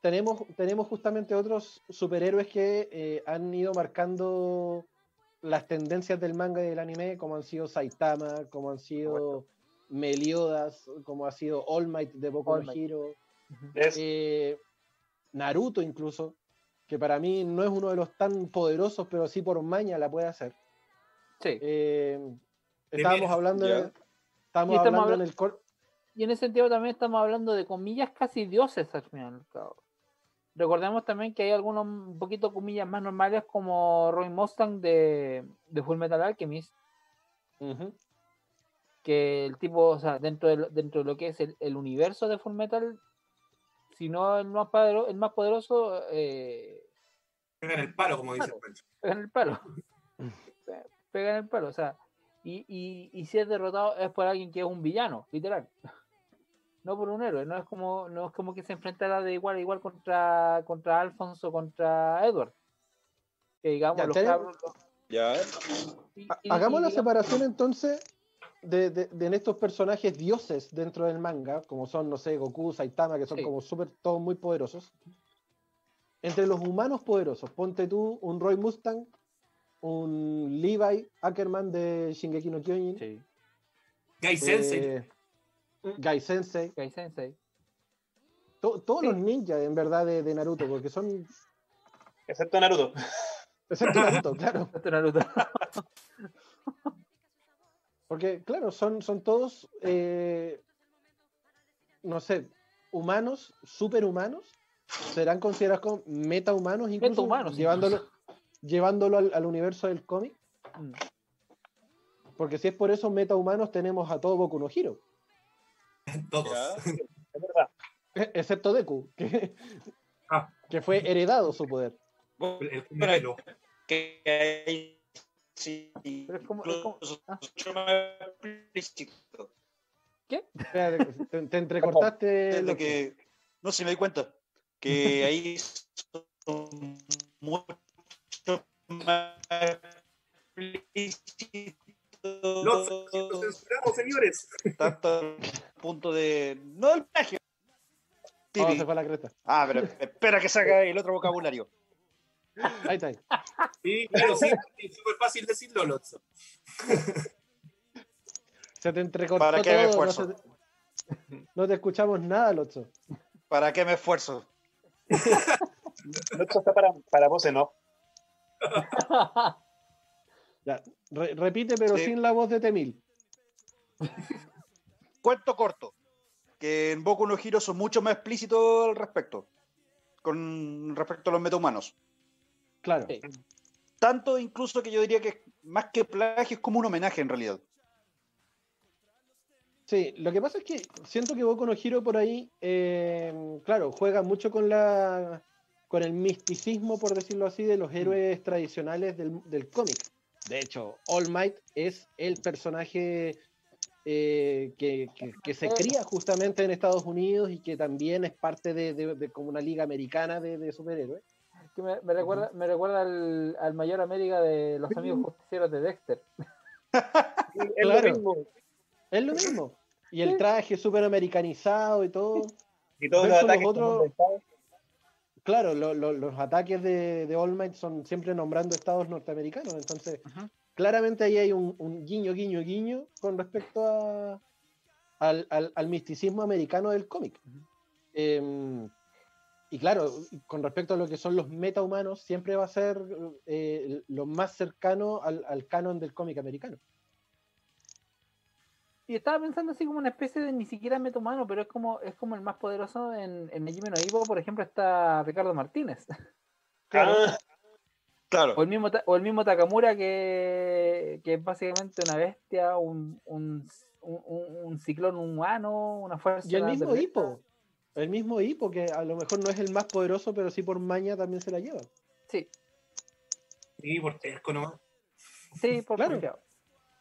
tenemos, tenemos justamente otros superhéroes que eh, han ido marcando las tendencias del manga y del anime, como han sido Saitama, como han sido Meliodas, como ha sido All Might de Boku no Hero, eh, Naruto incluso, que para mí no es uno de los tan poderosos, pero sí por maña la puede hacer. Sí. Eh, estábamos hablando, de, estábamos hablando, hablando en el cor y en ese sentido también estamos hablando de comillas casi dioses al final. Recordemos también que hay algunos un poquito comillas más normales como Roy Mustang de, de Full Metal Alchemist. Uh -huh. Que el tipo, o sea, dentro de, dentro de lo que es el, el universo de Full Metal, si no el más, poderoso, el más poderoso eh... pega en el palo, como dice Pancho. Pega en el palo. pega en el palo, o sea, y, y, y, si es derrotado es por alguien que es un villano, literal no por un héroe, no es como, no es como que se enfrentara de igual a igual contra, contra Alfonso, contra Edward. Que digamos, ya, los cabros. Ya. Y, y, Hagamos la separación entonces de, de, de, estos personajes dioses dentro del manga, como son, no sé, Goku, Saitama, que son sí. como súper, todos muy poderosos. Entre los humanos poderosos, ponte tú un Roy Mustang, un Levi Ackerman de Shingeki no Kyojin. Sí. Gai Sensei. Eh, Gai Sensei. Gai Sensei. To todos sí. los ninjas, en verdad, de, de, Naruto, porque son. Excepto Naruto. Excepto Naruto, claro. Excepto Naruto. porque, claro, son, son todos. Eh, no sé, humanos, superhumanos. Serán considerados como metahumanos, incluso. Metahumanos. Llevándolo, llevándolo al, al universo del cómic. Mm. Porque si es por eso metahumanos, tenemos a todo Boku no Hero. Todos. Es verdad. Excepto Deku, que, ah. que fue heredado su poder. El primero. Que hay. Sí, Pero es como, es como ah. ¿Qué? Te, te entrecortaste. Desde que, no sé, me di cuenta. Que ahí son mucho más los, los censuramos, señores. Tanto punto de. No el plagio. Oh, se fue la cresta. Ah, pero espera que saca el otro vocabulario. Ahí está. Ahí. Sí, claro, sí, es súper fácil decirlo, Lotso. Se te entrecortó ¿Para qué todo, me esfuerzo? No, te, no te escuchamos nada, Lotso. ¿Para qué me esfuerzo? Lotso está para, para vos, ¿no? Ya, re repite, pero sí. sin la voz de Temil. Cuento corto. Que en Boku no Hero son mucho más explícitos al respecto. Con respecto a los metahumanos. Claro. Tanto incluso que yo diría que más que plagio es como un homenaje en realidad. Sí, lo que pasa es que siento que Boku no Hero por ahí, eh, claro, juega mucho con la con el misticismo, por decirlo así, de los mm. héroes tradicionales del, cómic. De hecho, All Might es el personaje eh, que, se cría justamente en Estados Unidos y que también es parte de, como una liga americana de, superhéroes. Me, recuerda, me recuerda al, mayor América de los amigos justicieros de Dexter. es lo mismo. Es lo mismo. Y el traje súper americanizado y todo. Y todos los ataques. claro, los ataques de, de All Might son siempre nombrando estados norteamericanos. Entonces, claramente ahí hay un, guiño, guiño, guiño con respecto a, al, misticismo americano del cómic. Em, y claro, con respecto a lo que son los metahumanos, siempre va a ser eh, lo más cercano al, al canon del cómic americano. Y estaba pensando así como una especie de ni siquiera humano, pero es como, es como el más poderoso en, en Megime no Ivo, por ejemplo, está Ricardo Martínez. Claro. claro. O el mismo, o el mismo Takamura que, que es básicamente una bestia, un, un, un, ciclón humano, una fuerza. Y el mismo Hippo. El mismo Hippo, que a lo mejor no es el más poderoso, pero sí por maña también se la lleva. Sí. Sí, por terco ¿no? Sí, por claro.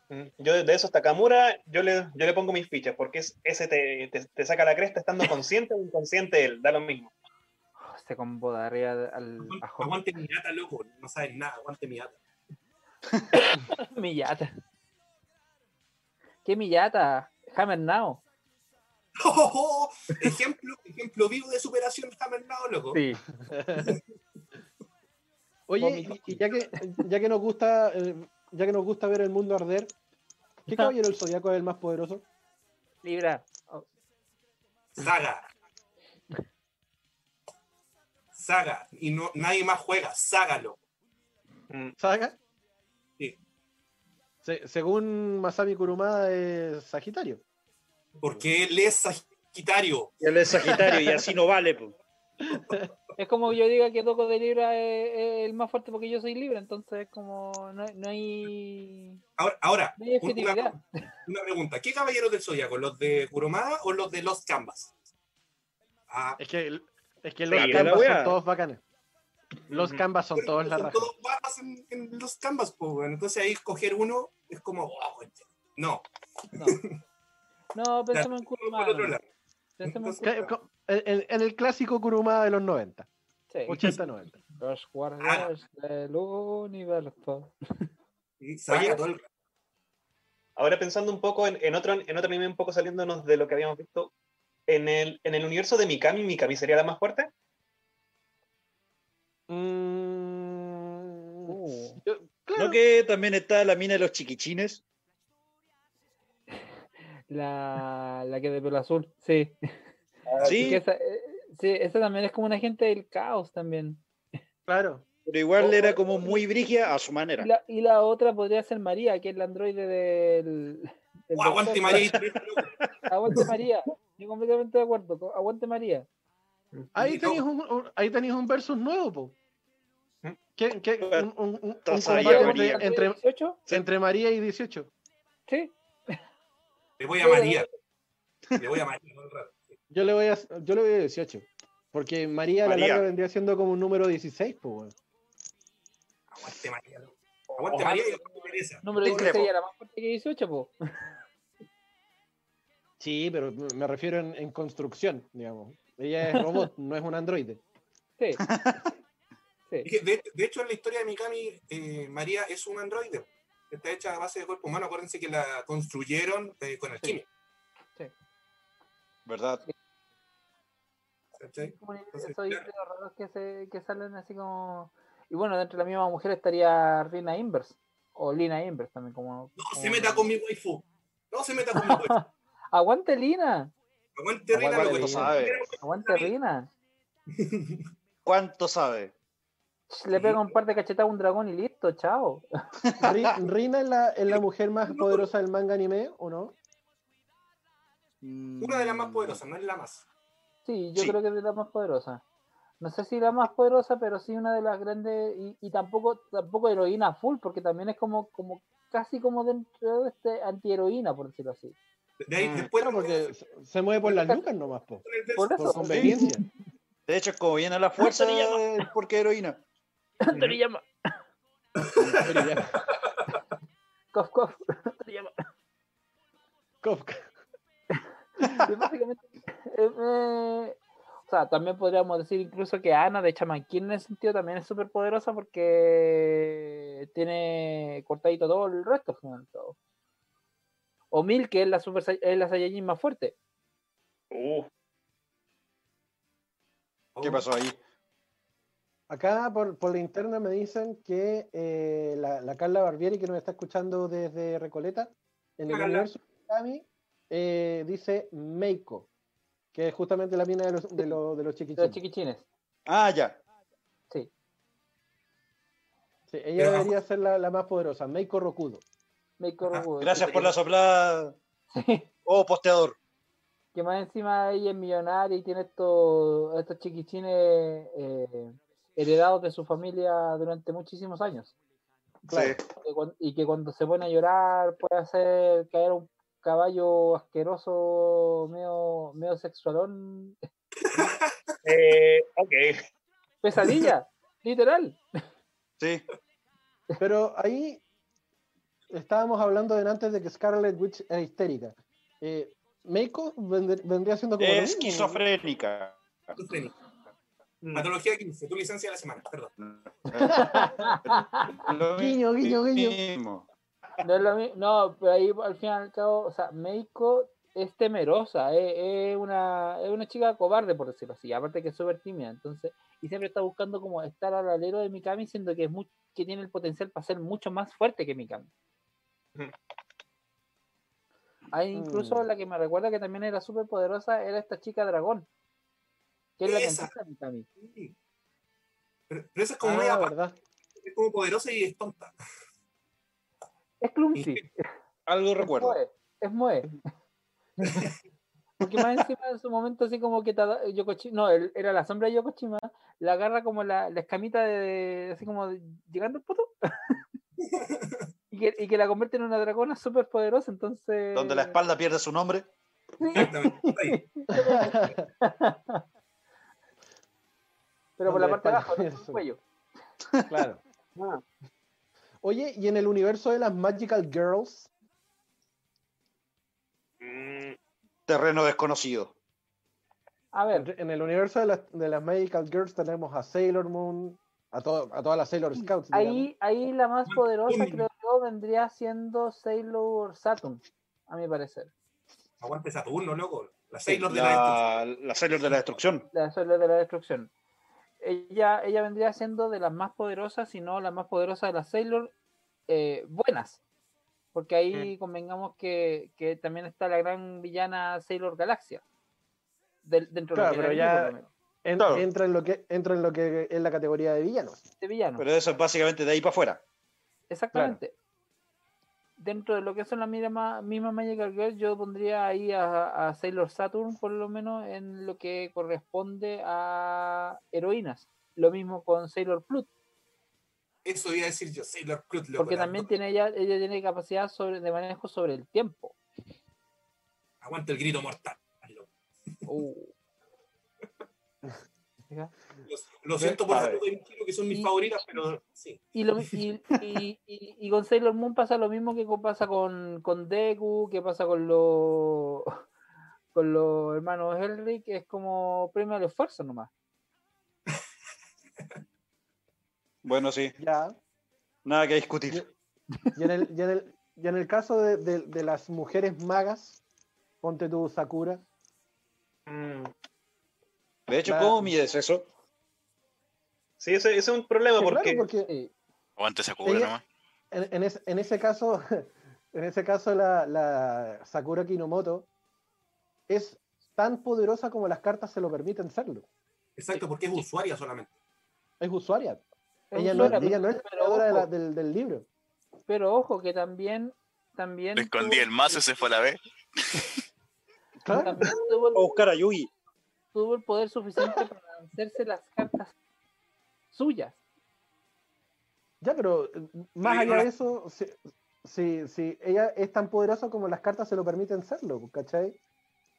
Mm, yo de esos Takamura, yo le, yo le pongo mis fichas, porque es, ese te, te, saca la cresta estando consciente o inconsciente él, da lo mismo. Este combo de arriba al. Aguante, mi yata, loco, no sabes nada, aguante mi yata. mi yata. ¿Qué mi yata? Hammer Now. Oh, ejemplo, ejemplo vivo de superación Hammer Now, loco. Sí. Oye, y, ya que ya que nos gusta eh, ya que nos gusta ver el mundo arder, ¿qué caballero del zodiaco es el más poderoso? Libra. Saga. Saga. Y no, nadie más juega. Ságalo. Mm. ¿Saga? Sí. según Masami Kurumada es Sagitario. Porque él es Sagitario. Él es Sagitario y así no vale. pues. Es como yo diga que Toco de Libra es, el más fuerte porque yo soy Libra, entonces como no, hay... Ahora, ahora una, pregunta. ¿Qué caballeros del Zodíaco? ¿Los de Kurumada o los de los Canvas? Ah. Es que, es que los Canvas son todos bacanes. Los Canvas son todos la raja. todos bajas en, los Canvas, pues, entonces ahí escoger uno es como, no. No, no pensemos en Kurumada. En, el clásico Kurumada de los 90. 80-90. Los guardias del universo. ahora pensando un poco en, otro, en otro anime, un poco saliéndonos de lo que habíamos visto, en el, en el universo de Mikami, ¿Mikami sería la más fuerte? Mm, uh. ¿No que también está la mina de los chiquichines? La, la que de pelo azul, sí. Ah, sí. Esa, eh, sí, esa también es como una agente del caos también. Claro. Pero igual era como muy brigia a su manera. Y la, otra podría ser María, que es la androide del. aguante María. aguante María. Estoy completamente de acuerdo. Aguante María. Ahí tenéis un, ahí tenéis un versus nuevo, po. ¿Qué, qué, un, un, un entre, entre, entre, María y 18. Sí. Le voy a María. Le voy a María Yo le voy a, yo le voy a 18. Porque María, la larga vendría siendo como un número 16, pues, Aguante María. Aguante María y Teresa. Número 16 era más fuerte que 18, pues. Sí, pero me refiero en, construcción, digamos. Ella es robot, no es un androide. Sí. sí. De, de, hecho, en la historia de Mikami, eh, María es un androide está hecha a base de cuerpo humano. Acuérdense que la construyeron eh, con alquimia. Sí. ¿Verdad? Sí. Como esos raros que, se, que salen así como. Y bueno, dentro de la misma mujer estaría Rina Inverse. O Lina Inverse también. Como, no se meta con mi waifu. No se meta con mi waifu. Aguante Lina. Aguante Rina. Aguante Rina. ¿Cuánto sabe? Le pega un par de cachetadas a un dragón y listo, chao. ¿Rina es la, es la mujer más poderosa del manga anime o no? Una de las más poderosas, no es la más. Sí, yo creo que es de la más poderosa. no sé si la más poderosa, pero sí una de las grandes, y, tampoco, tampoco heroína full, porque también es como, como casi como dentro de este antiheroína, por decirlo así. De ahí, mm. después porque se mueve por las lucas nomás, po. Por, eso. por conveniencia. De hecho, es como viene a la fuerza, porque heroína. Toriyama. Cof, cof. Toriyama. Cof. básicamente, eh, o sea, también podríamos decir incluso que Ana de Chamanquín en ese sentido también es súper poderosa porque tiene cortadito todo el resto. O Mil, que es la, super, es la Saiyajin más fuerte. Uh. ¿Qué pasó ahí? Acá por, por la interna me dicen que eh, la, Carla Barbieri, que nos está escuchando desde Recoleta, en el universo de eh, dice Meiko que es justamente la mina de los, de, los, de los chiquichines. chiquichines. Ah, ya. Sí. sí ella debería ser la, la, más poderosa, Meiko Rokudo. Meiko Rokudo. Gracias por la soplada. Oh, posteador. Que más encima ella es millonaria y tiene estos, estos chiquichines eh, heredados de su familia durante muchísimos años. Claro. Y que cuando se pone a llorar puede hacer caer un caballo asqueroso, medio, medio sexualón. eh, ok. Pesadilla, literal. Sí. Pero ahí estábamos hablando de antes de que Scarlet Witch era histérica. Eh, Meiko vendría siendo como. Esquizofrénica. Patología 15, tu licencia de la semana, perdón. guiño, guiño, guiño. No, es lo mismo, no, pero ahí al fin y al cabo, o sea, Meiko es temerosa, es, una, es una chica cobarde, por decirlo así, aparte que es súper tímida, entonces, y siempre está buscando como estar al alero de Mikami, siendo que es muy, que tiene el potencial para ser mucho más fuerte que Mikami. Hay incluso mm. la que me recuerda que también era súper poderosa, era esta chica dragón, que es la que de Mikami. Pero, esa es como ah, verdad. es como poderosa y es tonta. Es clumsy. Algo recuerdo. Es Moe. Porque más encima en su momento así como que Yokochima, no, era la sombra de Yokochima, la agarra como la, la escamita de, así como llegando al puto. y, que, y que la convierte en una dragona súper poderosa, entonces... Donde la espalda pierde su nombre. Pero por la parte de abajo, el cuello. Claro. Ah. Oye, ¿y en el universo de las Magical Girls? Mm, terreno desconocido. A ver. En el universo de las, de las Magical Girls tenemos a Sailor Moon, a, todo, a todas las Sailor Scouts. Ahí, ahí la más poderosa, creo yo, vendría siendo Sailor Saturn, a mi parecer. Aguante Saturno, loco. La Sailor de la, destrucción. La Sailor de la destrucción. La Sailor de la destrucción ella, ella vendría siendo de las más poderosas, si no la más poderosa de las Sailor eh, buenas. Porque ahí mm. convengamos que, también está la gran villana Sailor Galaxia. dentro de pero ya entra, en lo que, entra en lo que es la categoría de villanos. De villanos. Pero eso es básicamente de ahí para afuera. Exactamente dentro de lo que son las mismas misma Magical Girls, yo pondría ahí a, Sailor Saturn, por lo menos, en lo que corresponde a heroínas. Lo mismo con Sailor Plut. Eso iba a decir yo, Sailor Plut. Porque también tiene ella, ella tiene capacidad sobre, de manejo sobre el tiempo. Aguanta el grito mortal. Uh. Lo, siento por de que son mis favoritas, pero sí. Y, lo, y, y, y, con Sailor Moon pasa lo mismo que pasa con, con Deku, que pasa con los con los hermanos Henry, que es como premio al esfuerzo nomás. Bueno, sí. Ya. Nada que discutir. Y, en, el, y, en, el, y en el caso de, de, las mujeres magas, ponte tu Sakura. Mm. De hecho, ¿cómo mides eso? Sí, ese, es un problema porque... o antes Sakura nomás. En, en, ese, en, ese caso, en ese caso la, la, Sakura Kinomoto es tan poderosa como las cartas se lo permiten serlo. Exacto, porque es usuaria solamente. Es usuaria. ella, no, ella, no, es creadora del, del, libro. Pero ojo que también... también escondí el mazo, se fue a la vez. Claro. buscar a Yugi tuvo el poder suficiente para hacerse las cartas suyas. Ya, pero eh, más allá de eso, si, si, ella es tan poderosa como las cartas se lo permiten serlo, ¿cachai?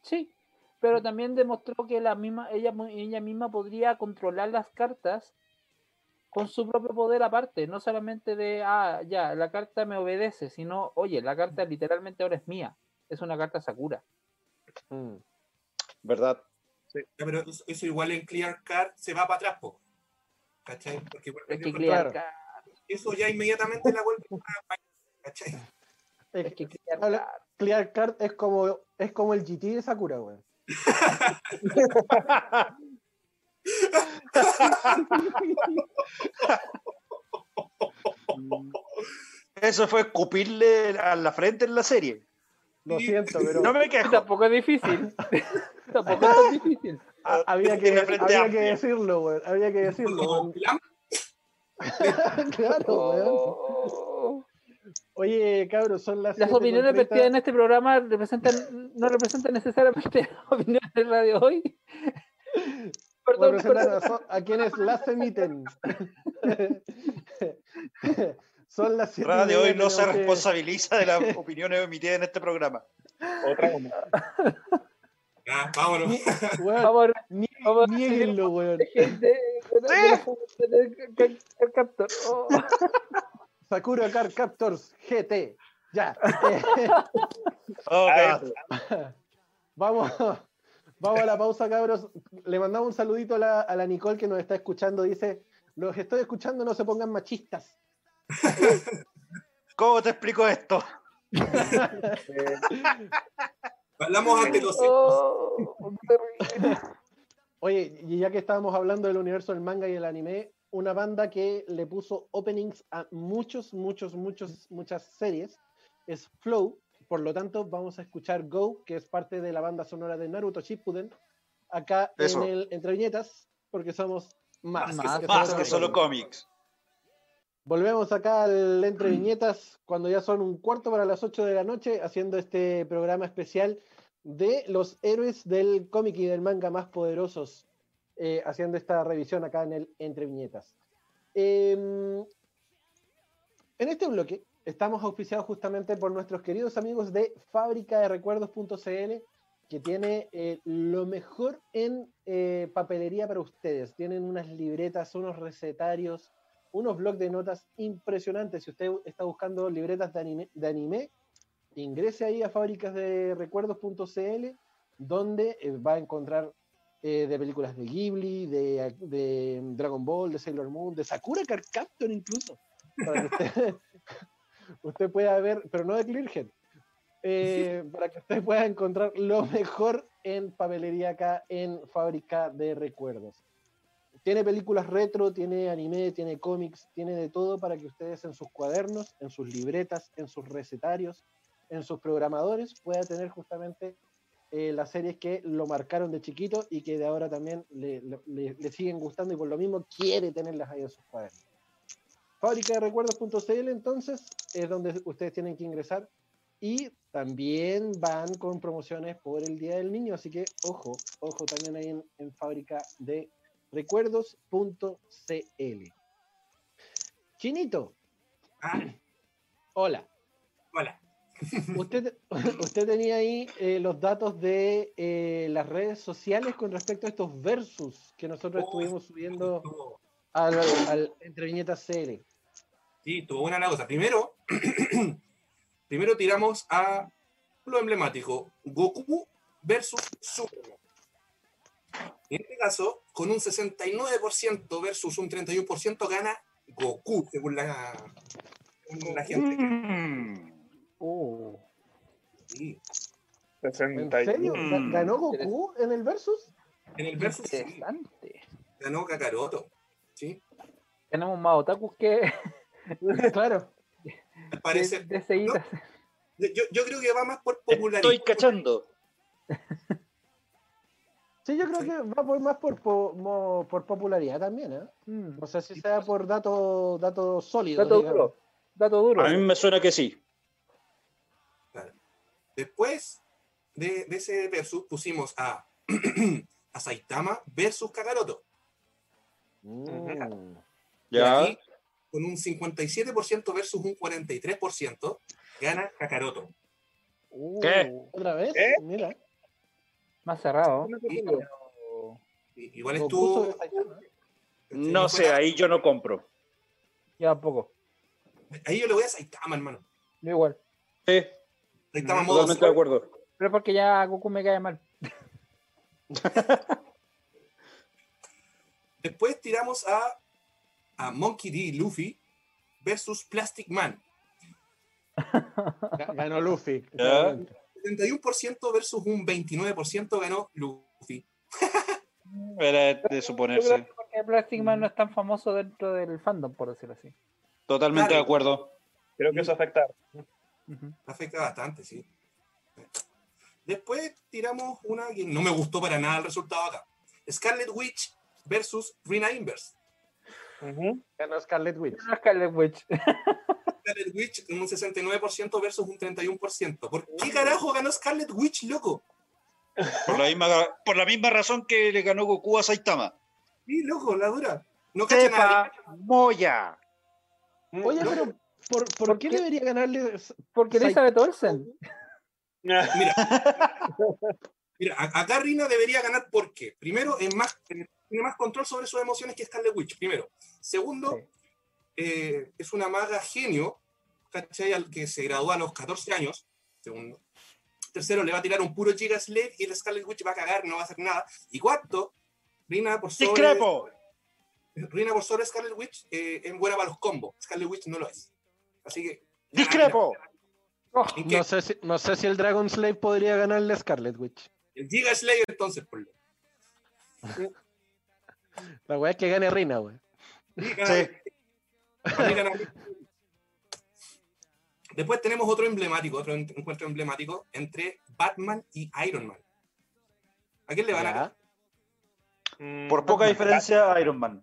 Sí, pero también demostró que la misma, ella, ella misma podría controlar las cartas con su propio poder aparte, no solamente de, ah, ya, la carta me obedece, sino, oye, la carta literalmente ahora es mía, es una carta Sakura. Mm. ¿Verdad? Sí. Pero eso igual en Clear Card se va para atrás, ¿cachai? Porque es que Clear Card... Eso ya inmediatamente la vuelve a... ¿cachai? Es que Clear Card, Clear Card es como, es como el GT de Sakura, güey. Eso fue escupirle a la frente en la serie. Lo siento, pero. No me quejo. Tampoco es difícil. Tampoco es difícil. había que, había que decirlo, güey. Había que decirlo. claro, oh. Oye, cabros, son las. Las opiniones vertidas en este programa representan, no representan necesariamente las opiniones de Radio Hoy. Perdón, a quienes las emiten. Son las Radio hoy no se responsabiliza de las opiniones emitidas en este programa. Otra vámonos. Ni, vamos nieguenlo, weón. Sakura Car Captors GT. Ya. Oh, vamos, vamos a la pausa, cabros. Le mandamos un saludito a la, a la Nicole que nos está escuchando. Dice: Los estoy escuchando, no se pongan machistas. ¿Cómo te explico esto? Hablamos ante los oh, Oye, y ya que estábamos hablando del universo del manga y el anime, una banda que le puso openings a muchos, muchos, muchos, muchas series es Flow. Por lo tanto, vamos a escuchar Go, que es parte de la banda sonora de Naruto Shippuden, acá en el Entre Viñetas, porque somos más, más que solo cómics. Volvemos acá al Entre Viñetas cuando ya son un cuarto para las 8 de la noche, haciendo este programa especial de los héroes del cómic y del manga más poderosos, eh, haciendo esta revisión acá en el Entre Viñetas. Em, en este bloque estamos auspiciados justamente por nuestros queridos amigos de Fábrica de Recuerdos.cl, que tiene eh, lo mejor en eh, papelería para ustedes. Tienen unas libretas, unos recetarios unos blogs de notas impresionantes. Si usted está buscando libretas de anime, ingrese ahí a fábricas de recuerdos.cl, donde eh, va a encontrar eh, de películas de Ghibli, de, Dragon Ball, de Sailor Moon, de Sakura Card Captor incluso, para que usted, pueda ver, pero no de Clearhead, eh, para que usted pueda encontrar lo mejor en papelería acá en Fábrica de Recuerdos. Tiene películas retro, tiene anime, tiene cómics, tiene de todo para que ustedes en sus cuadernos, en sus libretas, en sus recetarios, en sus programadores puedan tener justamente eh, las series que lo marcaron de chiquito y que de ahora también le, siguen gustando y por lo mismo quiere tenerlas ahí en sus cuadernos. Fábrica de recuerdos.cl entonces es donde ustedes tienen que ingresar y también van con promociones por el Día del Niño, así que ojo, ojo también ahí en Fábrica de recuerdos.cl. Chinito. Ah. Hola. Hola. Usted, usted tenía ahí eh, los datos de eh, las redes sociales con respecto a estos versus que nosotros oh, estuvimos subiendo al, al, Entre Viñetas CL. Sí, tuvo una cosa. Primero, primero tiramos a lo emblemático, Goku versus Superman. En este caso, con un 69% versus un 31% gana Goku, según la, la gente. Mm. Oh. Sí. ¿En serio? ¿Ganó Goku en el versus? En el versus sí. Ganó Kakaroto. ¿sí? Tenemos más otakus que... claro. Parece... De, yo, yo creo que va más por popularidad. Estoy cachando. Sí, yo creo que va por, más por, por, popularidad también, ¿eh? Mm. No sé si sea por datos dato sólidos. Dato duro. Dato duro. A mí me suena que sí. Después de, ese versus pusimos a, a Saitama versus Kakaroto. Mm. Ya. con un 57% versus un 43%, gana Kakaroto. Uh, ¿Qué? ¿Otra vez? Mira. Más cerrado. Igual estuvo. No sé, ahí yo no compro. Ya poco. Ahí yo le voy a Saitama, hermano. igual. Sí. Saitama modo. Totalmente de acuerdo. Pero porque ya Goku me cae mal. Después tiramos a, a Monkey D. Luffy versus Plastic Man. Ganó Luffy. 71% versus un 29% ganó Luffy. Era de suponerse. Porque Plastic Man no es tan famoso dentro del fandom, por decirlo así. Totalmente de acuerdo. Creo que eso afecta. Afecta bastante, sí. Después tiramos una que no me gustó para nada el resultado acá. Scarlet Witch versus Rina Inverse. Ganó Scarlet Witch. Scarlet Witch. Scarlet Witch con un 69% versus un 31%. ¿Por qué carajo ganó Scarlet Witch, loco? Por la misma, por la misma razón que le ganó Goku a Saitama. Sí, loco, la dura. No cacha nada. Moya. Oye, pero ¿por, por, qué, debería ganarle? Porque Elizabeth Olsen. Mira, mira, acá Rina debería ganar porque, primero, es más, tiene más control sobre sus emociones que Scarlet Witch, primero. Segundo, eh, es una maga genio, ¿cachai? Al que se graduó a los 14 años, segundo. Tercero, le va a tirar un puro Giga Slave y el Scarlet Witch va a cagar, no va a hacer nada. Y cuarto, Rina por sobre... ¡Discrepo! Rina por sobre Scarlet Witch eh, es buena para los combos. Scarlet Witch no lo es. Así que... ¡Discrepo! Oh, no, sé si, no sé si el Dragon Slave podría ganarle a Scarlet Witch. El Giga Slayer entonces, por lo. La weá es que gane Rina, weón. Sí. Después tenemos otro emblemático, otro encuentro emblemático entre Batman y Iron Man. ¿A quién le van a dar? Mm, por poca diferencia a Iron Man.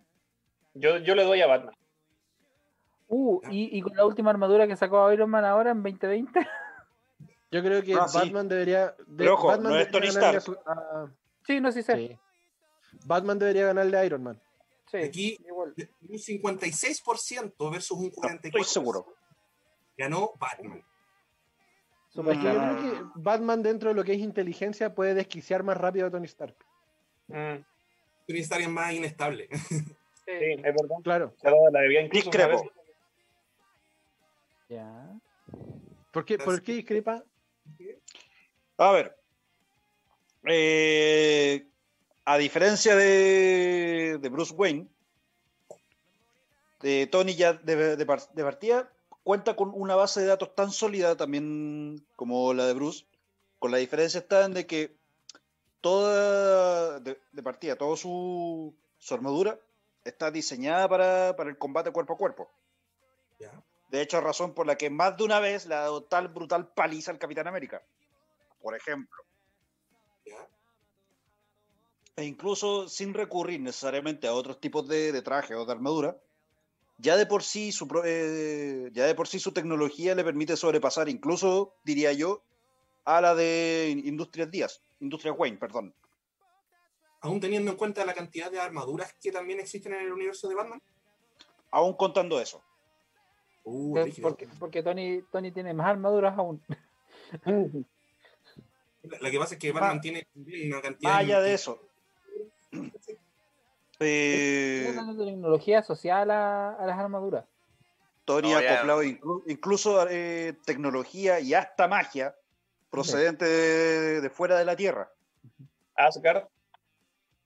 Yo, yo le doy a Batman. Uh, y, con la última armadura que sacó Iron Man ahora en 2020. Yo creo que Batman debería. no es Tony Stark. Sí, no sé sí Batman debería ganarle a Iron Man. Sí, Aquí igual. un 56% versus un 44%. Estoy seguro. Ganó Batman. yo creo que Batman dentro de lo que es inteligencia puede desquiciar más rápido a Tony Stark. Mm. Tony Stark es más inestable. Sí, es verdad. Claro. La Discrepo. ¿Por qué, ¿Por qué discrepa? A ver. Eh, a diferencia de, Bruce Wayne, de Tony ya de, partida cuenta con una base de datos tan sólida también como la de Bruce, con la diferencia está en de que toda, de, partida, toda su, armadura está diseñada para, para, el combate cuerpo a cuerpo. De hecho, razón por la que más de una vez le ha dado tal brutal paliza al Capitán América. Por ejemplo. E incluso sin recurrir necesariamente a otros tipos de, traje o de armadura, ya de por sí su eh, ya de por sí su tecnología le permite sobrepasar incluso diría yo a la de Industrias Díaz, Industria Wayne, perdón. Aún teniendo en cuenta la cantidad de armaduras que también existen en el universo de Batman. Aún contando eso. Uh, porque, porque Tony, Tony tiene más armaduras aún. La que pasa es que Batman tiene una cantidad. Allá de eso. Eh, tecnología asociada a, las armaduras. Tony ha acoplado incluso eh, tecnología y hasta magia procedente de, fuera de la Tierra. Asgard.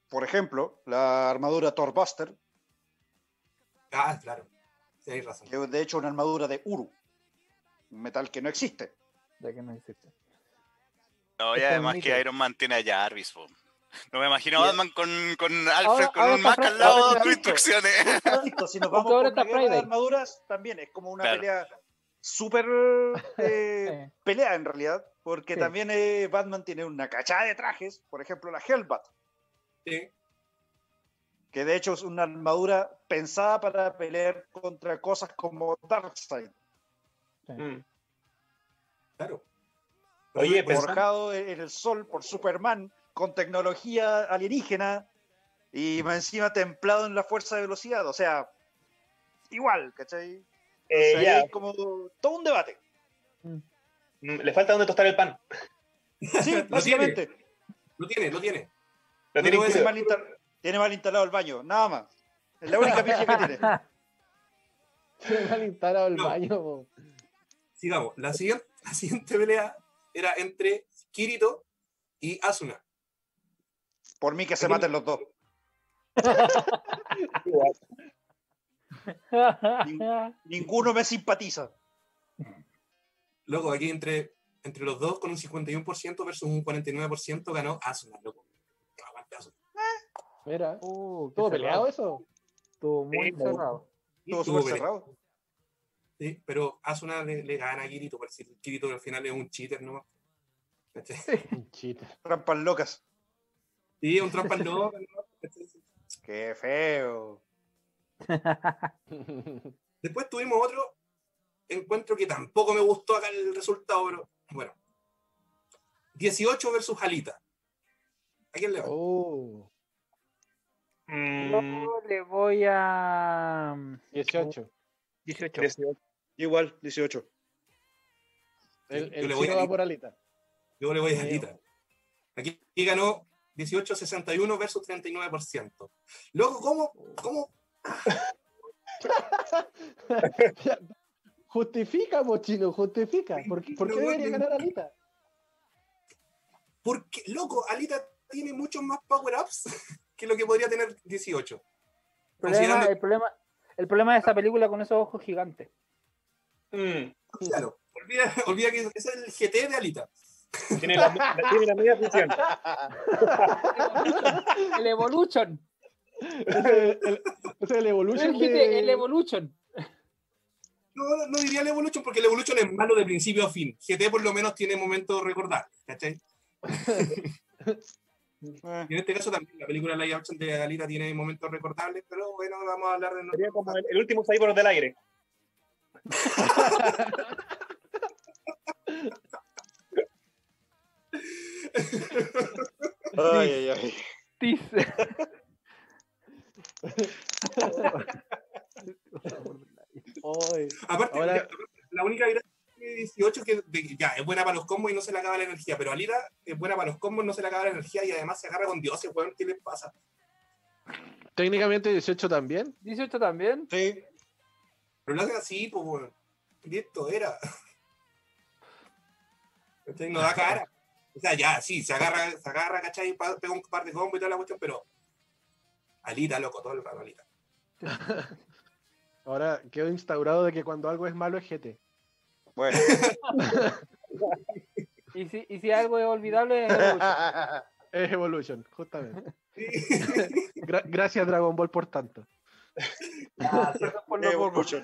Por ejemplo, la armadura Thorbuster. Ah, claro de hecho una armadura de Uru, un metal que no existe. De que no existe. No, y además que Iron Man tiene a Jarvis. No me imagino a Batman con, con Alfred con un Mac al lado dando instrucciones. Si nos vamos por de armaduras, también es como una pelea súper eh, pelea en realidad, porque también eh, Batman tiene una cachada de trajes, por ejemplo la Hellbat. Sí que de hecho es una armadura pensada para pelear contra cosas como Darkseid. Mm. Claro. Oye, forjado en el sol por Superman, con tecnología alienígena, Y más encima templado en la fuerza de velocidad. O sea, igual, ¿cachai? Eh, ya. como todo un debate. Mm, le falta donde tostar el pan. Sí, básicamente. Lo tiene, lo tiene. Lo tiene, mal tiene mal instalado el baño, nada más. Es la única pija que tiene. Tiene mal instalado el baño. Sigamos. La siguiente, la siguiente pelea era entre Kirito y Asuna. Por mí que se maten los dos. ninguno me simpatiza. Loco, aquí entre, entre los dos con un 51% versus un 49% ganó Asuna, loco. Mira, uh, ¿todo peleado eso? Estuvo muy cerrado. Estuvo cerrado. Sí, pero Asuna le, le gana a Kirito, por decir, Kirito al final es un cheater, ¿no? un cheater. Trampas locas. Sí, un trampas locas, Qué feo. Después tuvimos otro encuentro que tampoco me gustó acá el resultado, pero bueno. 18 versus Jalita. ¿A quién le va? Oh. Mm. le voy a 18. 18. Igual, 18. El, el le voy a va por Alita. Yo le voy a Alita. Aquí ganó 18-61 versus 39%. Luego, ¿cómo? ¿Cómo? justifica, mochino, justifica. ¿Por, qué, ¿por qué debería ganar Alita? Porque, loco, Alita tiene muchos más power-ups que lo que podría tener 18. El problema, el problema, el problema de esta película con esos ojos gigantes. Mm. Claro, olvida, olvida que es el GT de Alita. Tiene la, tiene la media función. el Evolution. el, el, Evolution. El, de... el Evolution. No, no diría el Evolution porque el Evolution es malo de principio a fin. GT por lo menos tiene momentos recordar, ¿cachai? y en este caso también la película live action de Alita tiene momentos recordables, pero bueno, vamos a hablar de... Sería como el, el último cyborg del aire. ay, ay, ay. Dice. Aparte, ahora... la única gracia de 18 que ya es buena para los combos y no se le acaba la energía, pero Alita es buena para los combos, no se le acaba la energía y además se agarra con dioses, weón, ¿qué les pasa? Técnicamente 18 también. 18 también. Sí. Pero lo hacen así, pues, weón. esto era. No da cara. O sea, ya, sí, se agarra, se agarra, ¿cachai? Pega un par de combos y toda la cuestión, pero. Alita, loco, todo el rato, Alita. Ahora quedó instaurado de que cuando algo es malo es GT. Bueno. y, si, y si algo es olvidable es Evolution. es Evolution, justamente. gracias Dragon Ball por tanto. Por Evolution.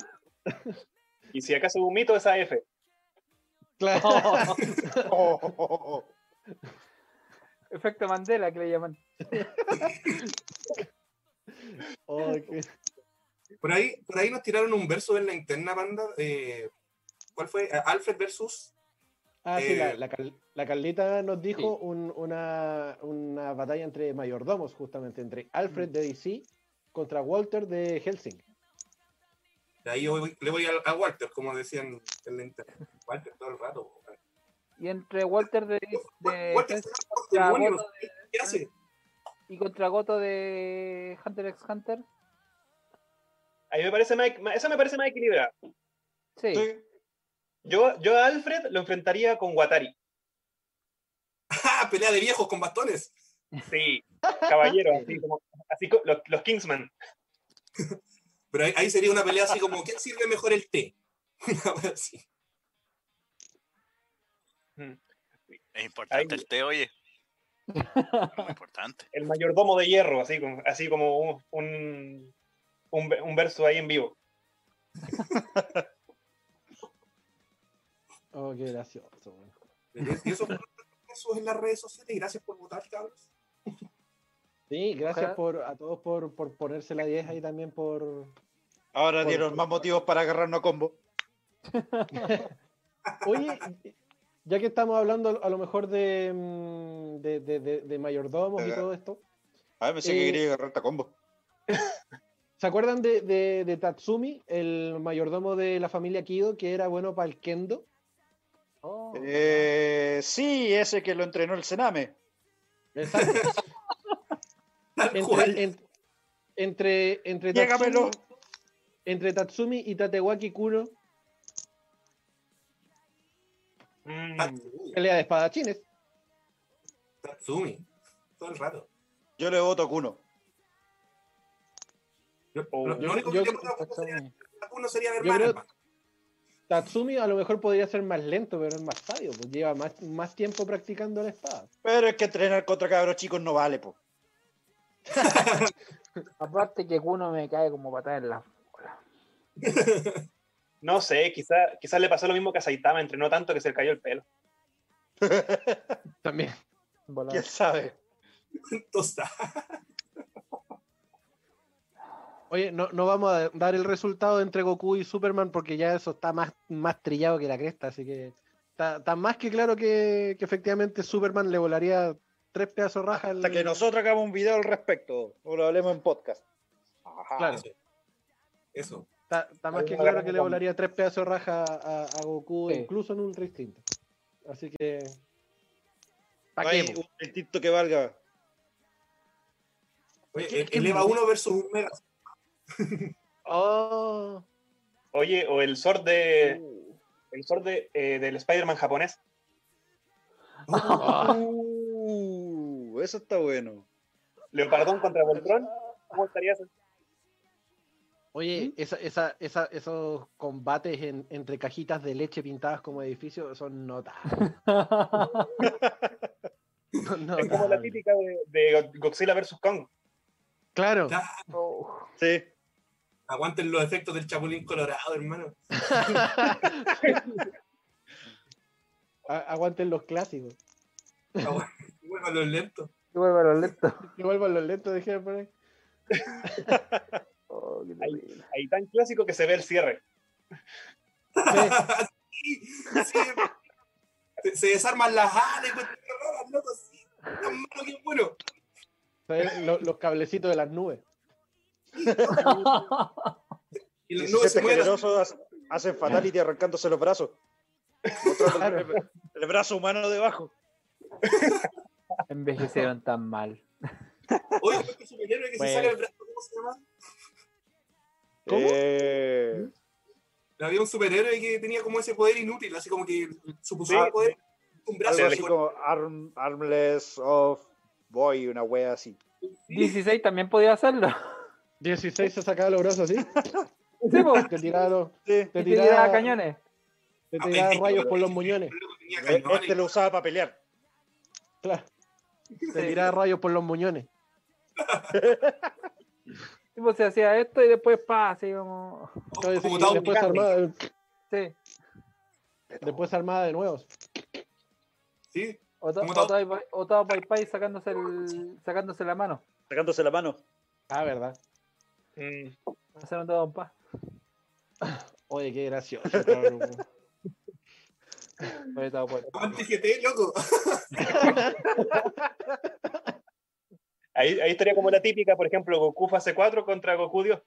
Y si acaso un mito es AF. Claro. Efecto Mandela que le llaman. por, ahí, por ahí nos tiraron un verso en la interna banda. Eh, ¿Cuál fue? Alfred versus. Ah, sí, la, eh, la, Carlita nos dijo una, una, batalla entre mayordomos, justamente, entre Alfred de DC contra Walter de Helsing. De ahí le voy a, Walter, como decían en la internet. Walter todo el rato. Y entre Walter de. de Walter, ¿Qué hace? Y contra Goto de Hunter x Hunter. Ahí me parece más, eso me parece más equilibrado. Sí. Yo, yo a Alfred lo enfrentaría con Watari. ¡Ah! Pelea de viejos con bastones. Sí, caballero, así como así los, los Kingsman. Pero ahí, sería una pelea así como, ¿quién sirve mejor el té? Es importante el té, oye. Muy importante. El mayordomo de hierro, así como, así como un, un, un, verso ahí en vivo. oh, qué gracioso. Y eso, eso en las redes sociales. Gracias por votar, cabros. Sí, gracias por, a todos por, por ponerse la 10 y también por. Ahora dieron más motivos para agarrarnos a combo. Oye, ya que estamos hablando a lo mejor de, mm, de, de, mayordomos y todo esto, A ver, pensé que quería agarrar combo. ¿Se acuerdan de, Tatsumi, el mayordomo de la familia Kido, que era bueno para el kendo? Oh. Eh, sí, ese que lo entrenó el Sename. Exacto. entre, entre, Tatsumi, entre Tatsumi y Tatewaki Kuno. Mm. Pelea de espadachines. Tatsumi, todo el rato. Yo le voto a Kuno. Yo, lo, único que a Kuno sería ver Tatsumi a lo mejor podría ser más lento, pero es más sabio, pues lleva más, más tiempo practicando la espada. Pero es que entrenar contra cabros chicos no vale, pues. Aparte que Kuno me cae como patada en la No sé, quizá, quizás le pasó lo mismo que a Saitama, entrenó tanto que se le cayó el pelo. También. ¿Quién sabe? Oye, no, no, vamos a dar el resultado entre Goku y Superman porque ya eso está más, más trillado que la cresta, así que está, más que claro que, efectivamente Superman le volaría tres pedazos rajas. Hasta que nosotros hagamos un video al respecto o lo hablemos en podcast. claro. Eso. Está, más que claro que le volaría tres pedazos raja a, a Goku, incluso en un distinto. Así que. ¿Para qué? Un instinto que valga. Oye, el EVA 1 versus un Mega. oh. Oye, o el Sword de. Uh. El Sword de, eh, del Spider-Man japonés. Uh, eso está bueno. Leopardón contra Voltron. ¿Cómo estarías? Oye, ¿Mm? esa, esa, esa, esos combates entre cajitas de leche pintadas como edificios son notables. es como la típica de, Godzilla vs. Kong. Claro. Sí. Aguanten los efectos del Chapulín Colorado, hermano. Aguanten los clásicos. Vuelvan los lentos. Vuelvan los lentos. Vuelvan los lentos, dejé de poner. Oh, ahí, tan clásico que se ve el cierre. Se, desarman las alas y loco, así. Tan malo que bueno. Los, los cablecitos de las nubes. y las nubes generosos hacen fatality arrancándose los brazos. el, brazo humano debajo. Envejecieron tan mal. Oye, ¿qué superhéroe que se sale el brazo? ¿Cómo se llama? ¿Cómo? Eh... Había un superhéroe que tenía como ese poder inútil, así como que supuso poder un brazo. Así como Armless of Boy, una wea así. 16 también podía hacerlo. 16 se sacaba los brazos así. Sí, pues. Te tiraba, te tiraba, cañones. Te tiraba rayos por los muñones. Este lo usaba para pelear. Claro. Te tiraba rayos por los muñones. Tipo, se hacía esto y después pa, así como. después armada. Sí. Después armada de nuevo. Sí. O estaba Pai Pai sacándose, el, sacándose la mano. Sacándose la mano. Ah, verdad. Mm. Hacer todo un pa. Oye, qué gracioso. Antes que te, loco. Ahí, ahí estaría como la típica, por ejemplo, Goku fase 4 contra Goku Dios.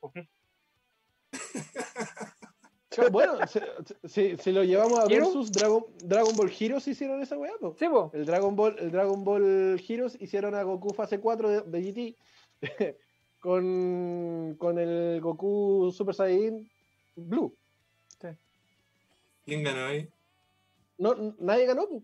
Bueno, si, si, lo llevamos a versus Dragon, Dragon Ball Heroes hicieron esa weá, Sí, El Dragon Ball, el Dragon Ball Heroes hicieron a Goku fase 4 de, de GT con, con el Goku Super Saiyan Blue. Sí. ¿Quién ganó ahí? No, nadie ganó, pues.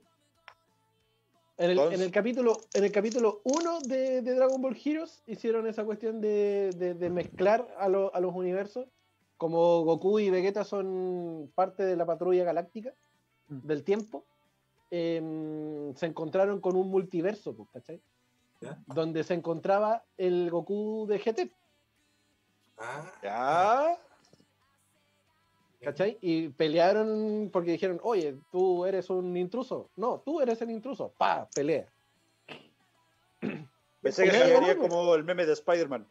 En el, capítulo en el capítulo 1 de, Dragon Ball Heroes hicieron esa cuestión de, mezclar a, los universos. Como Goku y Vegeta son parte de la patrulla galáctica mm. del tiempo, em, se encontraron con un multiverso, pues, ¿cachai? Donde se encontraba el Goku de GT. Ah, ya. ¿Cachai? Y pelearon porque dijeron, oye, tú eres un intruso. No, tú eres el intruso. Pa, pelea. Pensé que sería como el meme de Spider-Man.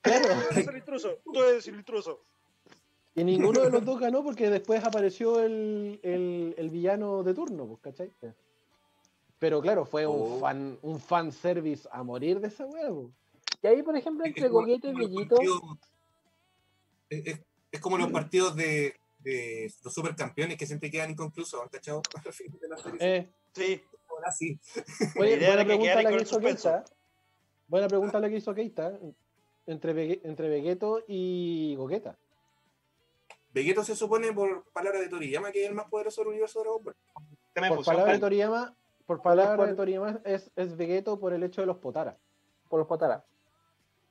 Claro. Tú eres el intruso, tú eres el intruso. Y ninguno de los dos ganó porque después apareció el, el, villano de turno, pues, ¿cachai? Pero claro, fue un, oh. fan, un fan service a morir de esa weá. Pues. Que ahí, por ejemplo, entre Gogeta y Bellito. Es, es, como los partidos de, de los supercampeones que siempre quedan inconclusos, ¿cachado? Eh, sí. Ahora sí. Oye, buena pregunta la que hizo Keita. Buena pregunta la que hizo Keita. Entre, entre Vegeto y Gogeta. Vegeto se supone, por palabras de Toriyama, que es el más poderoso del universo de Dragon Ball. Por palabras de Toriyama, por palabras de Toriyama es, es Vegeto por el hecho de los Potara. Por los Potara.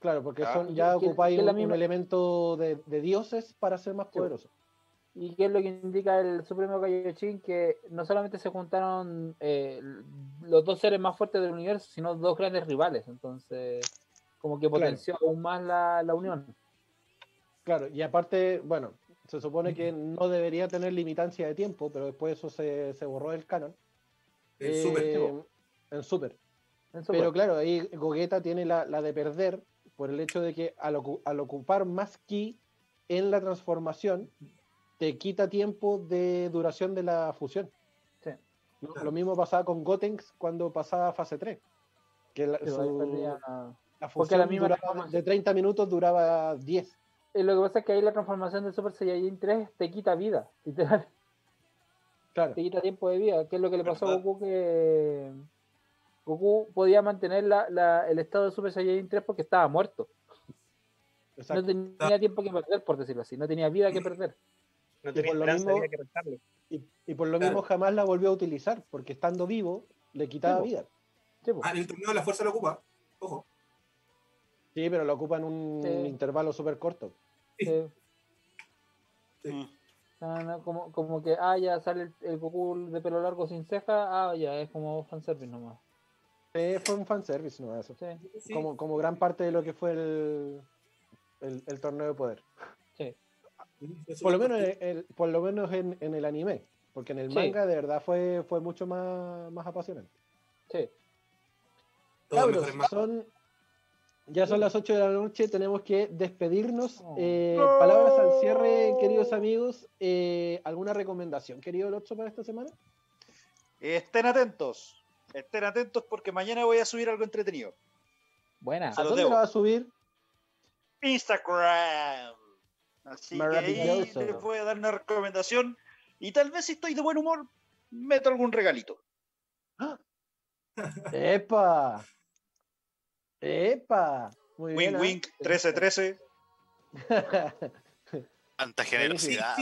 Claro, porque ah. son, ya ocupáis un, un, elemento de, de, dioses para ser más poderosos. ¿Y qué es lo que indica el Supremo Kaioshin? Que no solamente se juntaron eh, los dos seres más fuertes del universo, sino dos grandes rivales. Entonces, como que potenció aún más la, la, unión. Claro, y aparte, bueno, se supone que no debería tener limitancia de tiempo, pero después eso se, se borró del canon. En Super. Eh, en Super. Pero claro, ahí Gogeta tiene la, la, de perder por el hecho de que al, al ocupar más ki en la transformación, te quita tiempo de duración de la fusión. Sí. Lo, mismo pasaba con Gotenks cuando pasaba fase 3. Que la, fusión de 30 minutos duraba 10. Y lo que pasa es que ahí la transformación de Super Saiyajin 3 te quita vida, literal. Claro. Te quita tiempo de vida, que es lo que le pasó a Goku que Goku podía mantener la, el estado de Super Saiyajin 3 porque estaba muerto. No tenía tiempo que perder, por decirlo así, no tenía vida que perder y por lo mismo, y, por lo mismo jamás la volvió a utilizar, porque estando vivo le quitaba vida. ah, en el torneo de la fuerza lo ocupa, ojo. Sí, pero lo ocupa en un intervalo súper corto. Sí. Mm. como, como que, ah, ya sale el, Goku de pelo largo sin ceja, ah, ya, es como fanservice nomás. Sí, fue un fanservice nomás eso. Como, como gran parte de lo que fue el, el, el torneo de poder. Sí. Por lo menos, el, por lo menos en, en, el anime, porque en el manga de verdad fue, fue mucho más, más apasionante. Sí. Cabros, son, ya son las 8 de la noche, tenemos que despedirnos. Oh. Eh, palabras al cierre, queridos amigos. Eh, ¿Alguna recomendación, querido Lotso, para esta semana? Estén atentos, estén atentos porque mañana voy a subir algo entretenido. Buena. ¿A dónde lo va a subir? Instagram. Así que ahí les voy a dar una recomendación y tal vez si estoy de buen humor, meto algún regalito. ¡Epa! ¡Epa! Muy wink, wink, 13-13. Tanta generosidad.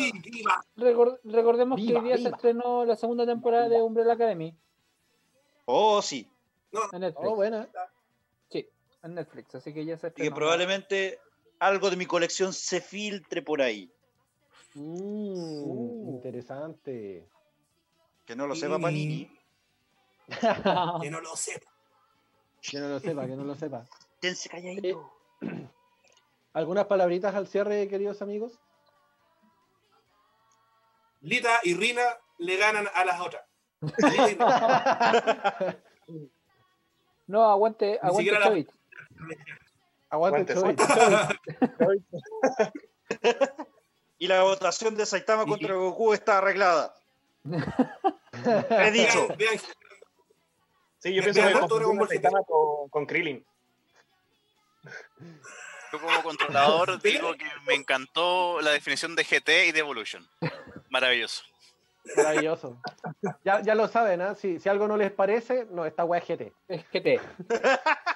recordemos que hoy día se estrenó la segunda temporada de Umbrella Academy. Oh, sí. En Netflix. Oh, buena. Sí, en Netflix, así que ya se. Y que probablemente algo de mi colección se filtre por ahí. Mm, uh. Interesante. Que no lo sepa Panini. que no lo sepa. Que no lo sepa, que no lo sepa. Quédense calladito. Eh, ¿Algunas palabritas al cierre, queridos amigos? Lita y Rina le ganan a las otras. No, aguante, aguante Aguante, y la votación de Saitama contra Goku está arreglada. He dicho. Sí, yo pienso que Saitama con, con Krillin. Yo como controlador digo que me encantó la definición de GT y de Evolution. Maravilloso. Maravilloso. Ya, ya lo saben, ¿eh? si, si, algo no les parece, no, esta weá es GT. Es GT.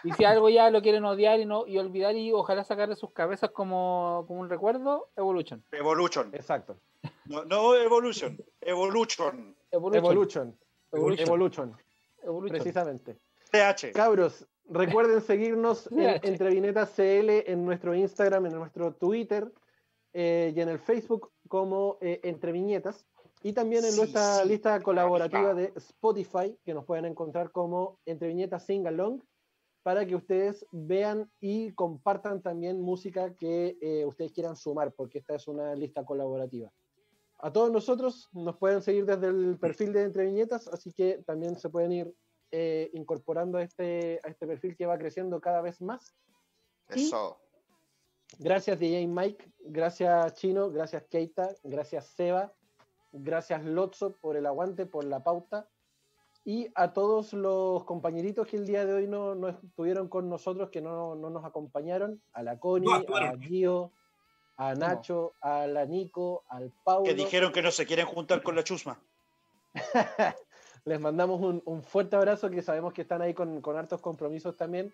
Y si algo ya lo quieren odiar y no y olvidar y ojalá sacar de sus cabezas como, como un recuerdo, Evolution. Evolution. Exacto. No, no Evolution, Evolution. Evolution. Evolution. Evolution. Precisamente. TH. Cabros, recuerden seguirnos en Entre Viñetas CL en nuestro Instagram, en nuestro Twitter eh, y en el Facebook como eh, Entre Viñetas. Y también en nuestra lista colaborativa de Spotify, que nos pueden encontrar como Entre Viñetas Sing Along, para que ustedes vean y compartan también música que eh, ustedes quieran sumar, porque esta es una lista colaborativa. A todos nosotros nos pueden seguir desde el perfil de Entre Viñetas, así que también se pueden ir eh, incorporando a este, a este perfil que va creciendo cada vez más. Eso. gracias DJ Mike, gracias Chino, gracias Keita, gracias Seba, Gracias Lotso por el aguante, por la pauta. y a todos los compañeritos que el día de hoy no, no estuvieron con nosotros, que no, no, nos acompañaron, a la Connie, a Gio, a Nacho, a la Nico, al Paulo. Que dijeron que no se quieren juntar con la chusma. Les mandamos un, un, fuerte abrazo, que sabemos que están ahí con, con hartos compromisos también.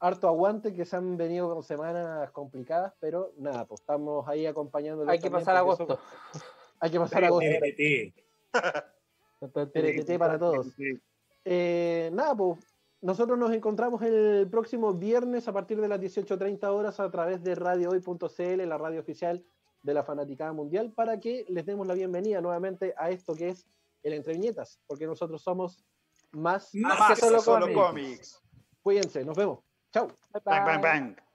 Harto aguante, que se han venido con semanas complicadas, pero nada, pues estamos ahí acompañándolos. Hay que pasar agosto. Hay que pasar agosto. TRT para todos. Eh, nada, pues nosotros nos encontramos el próximo viernes a partir de las 18.30 horas a través de radiohoy.cl, la radio oficial de la Fanaticada Mundial, para que les demos la bienvenida nuevamente a esto que es el Entre Viñetas, porque nosotros somos más, más, que solo, cómics. Cuídense, nos vemos. Chau. Bang, bang, bang.